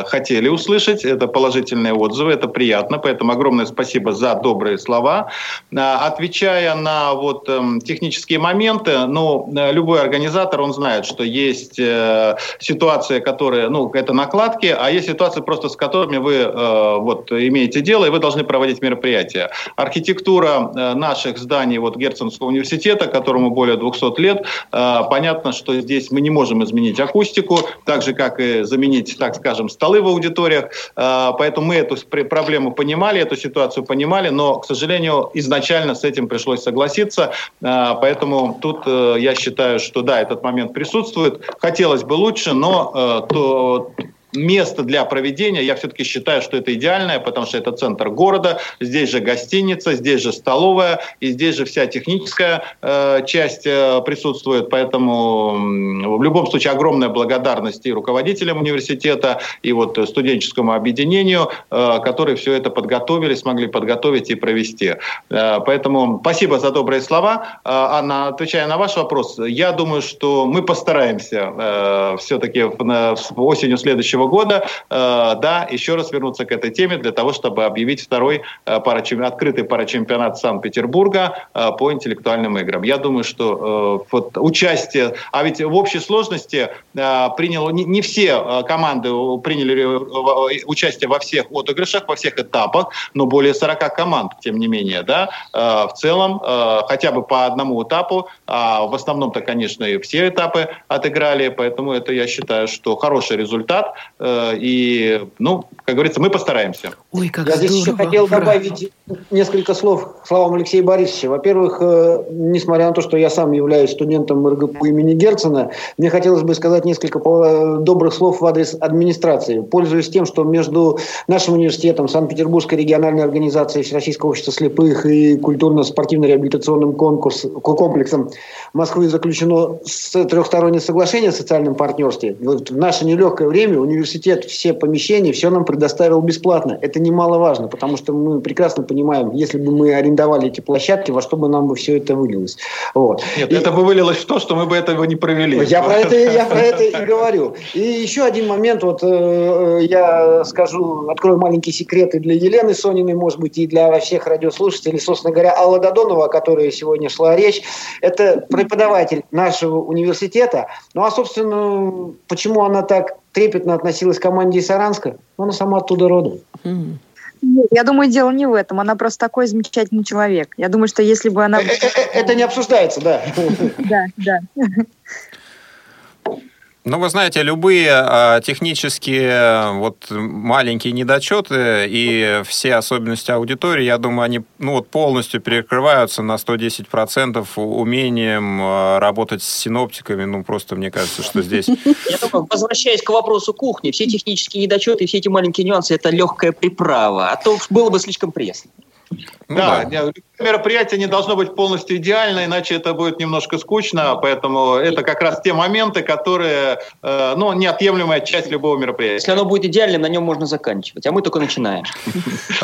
S7: хотели услышать. Это положительные отзывы, это приятно. Поэтому огромное спасибо за добрые слова. Отвечая на вот эм, технические моменты, ну, Э, любой организатор, он знает, что есть э, ситуация, которая, ну, это накладки, а есть ситуации просто с которыми вы э, вот имеете дело, и вы должны проводить мероприятия. Архитектура э, наших зданий, вот Герценского университета, которому более 200 лет, э, понятно, что здесь мы не можем изменить акустику, так же, как и заменить, так скажем, столы в аудиториях, э, поэтому мы эту проблему понимали, эту ситуацию понимали, но, к сожалению, изначально с этим пришлось согласиться, э, поэтому тут э, я я считаю, что да, этот момент присутствует. Хотелось бы лучше, но э, то место для проведения, я все-таки считаю, что это идеальное, потому что это центр города, здесь же гостиница, здесь же столовая, и здесь же вся техническая э, часть э, присутствует, поэтому э, в любом случае огромная благодарность и руководителям университета, и вот студенческому объединению, э, которые все это подготовили, смогли подготовить и провести. Э, поэтому спасибо за добрые слова. Э, Анна, отвечая на ваш вопрос, я думаю, что мы постараемся э, все-таки в, в осенью следующего года, э, да, еще раз вернуться к этой теме для того, чтобы объявить второй э, парачем... открытый парачемпионат Санкт-Петербурга э, по интеллектуальным играм. Я думаю, что вот участие, а ведь в общей сложности приняло, не, не все команды приняли участие во всех отыгрышах, во всех этапах, но более 40 команд, тем не менее, да, в целом хотя бы по одному этапу, а в основном-то, конечно, и все этапы отыграли, поэтому это, я считаю, что хороший результат. Э, и, ну, как говорится, мы постараемся.
S5: Ой, как Я здорово. здесь еще хотел добавить несколько слов к словам Алексея Борисовича. Во-первых, э, несмотря на то, что я сам являюсь студентом РГПУ имени Герцена, мне хотелось бы сказать несколько добрых слов в адрес администрации. Пользуясь тем, что между нашим университетом, Санкт-Петербургской региональной организацией Всероссийского общества слепых и культурно-спортивно-реабилитационным конкурс, комплексом Москвы заключено трехстороннее соглашение о социальном партнерстве. Вот в наше нелегкое время университет все помещения, все нам предоставил бесплатно. Это немаловажно, потому что мы прекрасно понимаем, если бы мы арендовали эти площадки, во что бы нам бы все это вылилось. Вот.
S7: Нет, и... это бы вылилось в то, что мы бы этого не провели.
S5: Я про это, я про это и говорю. И еще один момент, вот э, я скажу, открою маленькие секреты для Елены Сониной, может быть, и для всех радиослушателей. Собственно говоря, Алла Додонова, о которой сегодня шла речь, это преподаватель нашего университета. Ну а, собственно, почему она так трепетно относилась к команде из Саранска, но она сама оттуда родом.
S8: Я думаю, дело не в этом. Она просто такой замечательный человек. Я думаю, что если бы она...
S5: Э, э, э, это не обсуждается, да.
S8: Да, да.
S4: Ну, вы знаете, любые э, технические вот маленькие недочеты и все особенности аудитории, я думаю, они ну, вот полностью перекрываются на 110% умением э, работать с синоптиками. Ну, просто мне кажется, что здесь...
S10: Я думаю, возвращаясь к вопросу кухни, все технические недочеты и все эти маленькие нюансы – это легкая приправа, а то было бы слишком пресно.
S7: Ну, да, да, мероприятие не должно быть полностью идеально, иначе это будет немножко скучно, поэтому это как раз те моменты, которые, э, ну, неотъемлемая часть любого мероприятия.
S10: Если оно будет идеальным, на нем можно заканчивать, а мы только начинаем.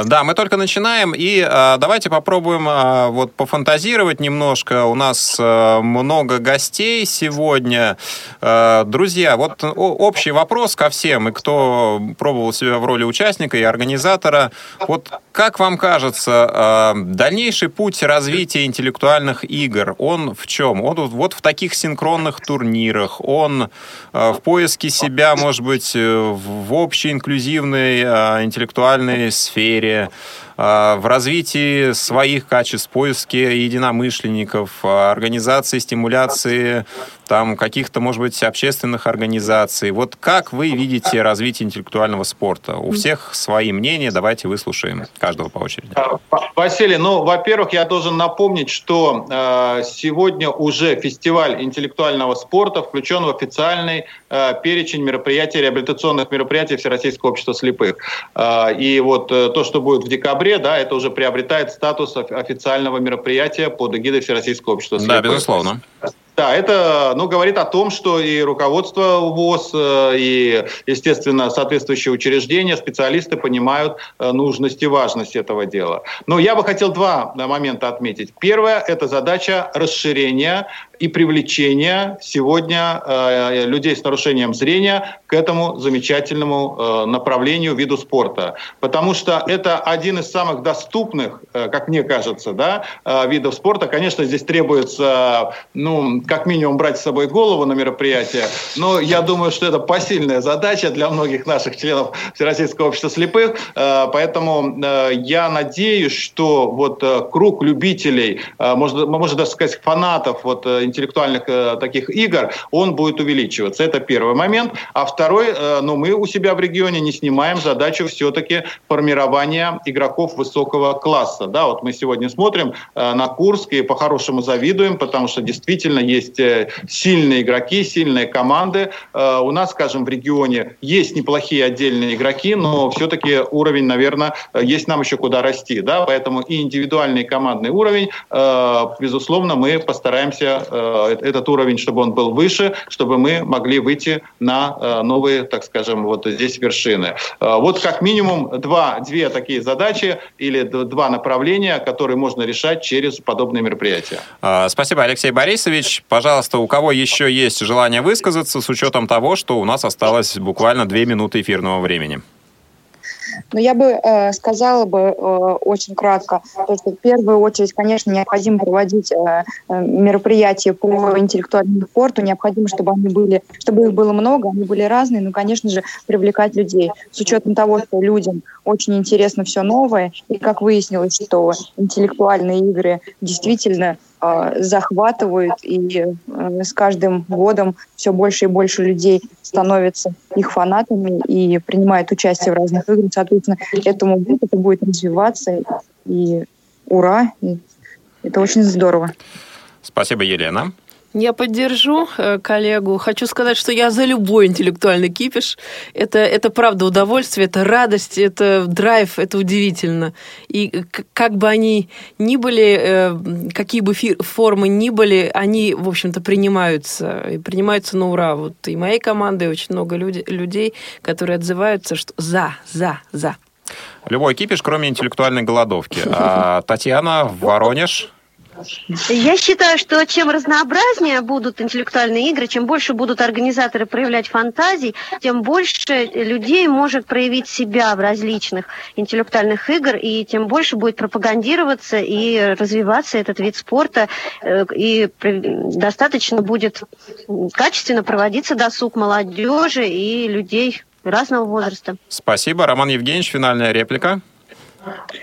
S4: Да, мы только начинаем, и э, давайте попробуем э, вот пофантазировать немножко. У нас много гостей сегодня. Друзья, вот общий вопрос ко всем, и кто пробовал себя в роли участника и организатора. Вот как вам кажется, дальнейший дальнейший путь развития интеллектуальных игр, он в чем? Он вот в таких синхронных турнирах, он э, в поиске себя, может быть, э, в общей инклюзивной э, интеллектуальной сфере, в развитии своих качеств, поиске единомышленников, организации, стимуляции там каких-то, может быть, общественных организаций. Вот как вы видите развитие интеллектуального спорта? У всех свои мнения, давайте выслушаем каждого по очереди.
S7: Василий, ну, во-первых, я должен напомнить, что э, сегодня уже фестиваль интеллектуального спорта включен в официальный э, перечень мероприятий, реабилитационных мероприятий Всероссийского общества слепых. Э, и вот э, то, что будет в декабре, да, это уже приобретает статус официального мероприятия под эгидой Всероссийского общества слепых.
S4: Да, безусловно.
S7: Да, это ну, говорит о том, что и руководство ВОЗ, э, и, естественно, соответствующие учреждения, специалисты понимают э, нужность и важность этого дела. Но я бы хотел два момента отметить. Первое – это задача расширения и привлечения сегодня э, людей с нарушением зрения к этому замечательному направлению, виду спорта. Потому что это один из самых доступных, как мне кажется, да, видов спорта. Конечно, здесь требуется ну, как минимум брать с собой голову на мероприятие. Но я думаю, что это посильная задача для многих наших членов Всероссийского общества слепых. Э, поэтому э, я надеюсь, что вот э, круг любителей, может, можно даже сказать фанатов вот интеллектуальных таких игр, он будет увеличиваться. Это первый момент. А второй, ну мы у себя в регионе не снимаем задачу все-таки формирования игроков высокого класса. Да, вот мы сегодня смотрим на Курск и по-хорошему завидуем, потому что действительно есть есть э, сильные игроки, сильные команды. Э, у нас, скажем, в регионе есть неплохие отдельные игроки, но все-таки уровень, наверное, э, есть нам еще куда расти. Да? Поэтому и индивидуальный, и командный уровень, безусловно, мы постараемся этот уровень, чтобы он был выше, чтобы мы могли выйти на новые, так скажем, вот здесь вершины. Вот как минимум два, две такие задачи или два направления, которые можно решать через подобные мероприятия.
S4: А, спасибо, Алексей Борисович. Пожалуйста, у кого еще есть желание высказаться, с учетом того, что у нас осталось буквально две минуты эфирного времени?
S8: Но я бы э, сказала бы э, очень кратко, то, что в первую очередь, конечно, необходимо проводить э, э мероприятия по интеллектуальному спорту, необходимо, чтобы они были, чтобы их было много, они были разные, но, конечно же, привлекать людей. С учетом того, что людям очень интересно все новое, и как выяснилось, что интеллектуальные игры действительно захватывают, и э, с каждым годом все больше и больше людей становятся их фанатами и принимают участие в разных играх. Соответственно, этому будет, это будет развиваться, и ура, и это очень здорово.
S4: Спасибо, Елена.
S6: Я поддержу э, коллегу. Хочу сказать, что я за любой интеллектуальный кипиш. Это, это правда удовольствие, это радость, это драйв, это удивительно. И как бы они ни были, э, какие бы формы ни были, они, в общем-то, принимаются. И принимаются на ура. Вот и моей команды очень много люди, людей, которые отзываются, что за, за, за.
S4: Любой кипиш, кроме интеллектуальной голодовки. А Татьяна, Воронеж,
S9: я считаю, что чем разнообразнее будут интеллектуальные игры, чем больше будут организаторы проявлять фантазий, тем больше людей может проявить себя в различных интеллектуальных игр, и тем больше будет пропагандироваться и развиваться этот вид спорта, э, и достаточно будет качественно проводиться досуг молодежи и людей разного возраста.
S4: Спасибо. Роман Евгеньевич, финальная реплика.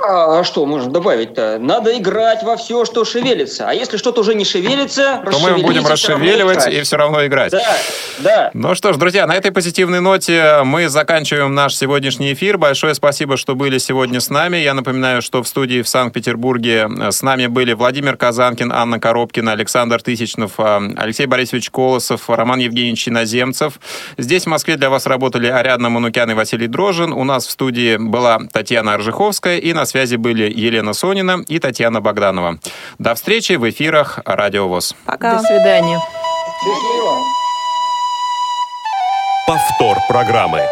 S10: А что можно добавить-то? Надо играть во все, что шевелится. А если что-то уже не шевелится,
S4: то мы будем расшевеливать и все равно играть.
S10: Да, да.
S4: Ну что ж, друзья, на этой позитивной ноте мы заканчиваем наш сегодняшний эфир. Большое спасибо, что были сегодня с нами. Я напоминаю, что в студии в Санкт-Петербурге с нами были Владимир Казанкин, Анна Коробкина, Александр Тысячнов, а, Алексей Борисович Колосов, Роман Евгеньевич Иноземцев. Здесь в Москве для вас работали Ариадна Манукян и Василий Дрожин. У нас в студии была Татьяна Аржиховская и на связи были Елена Сонина и Татьяна Богданова. До встречи в эфирах Радио ВОЗ.
S6: Пока. До свидания.
S2: Повтор программы.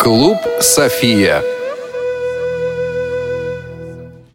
S1: Клуб «София».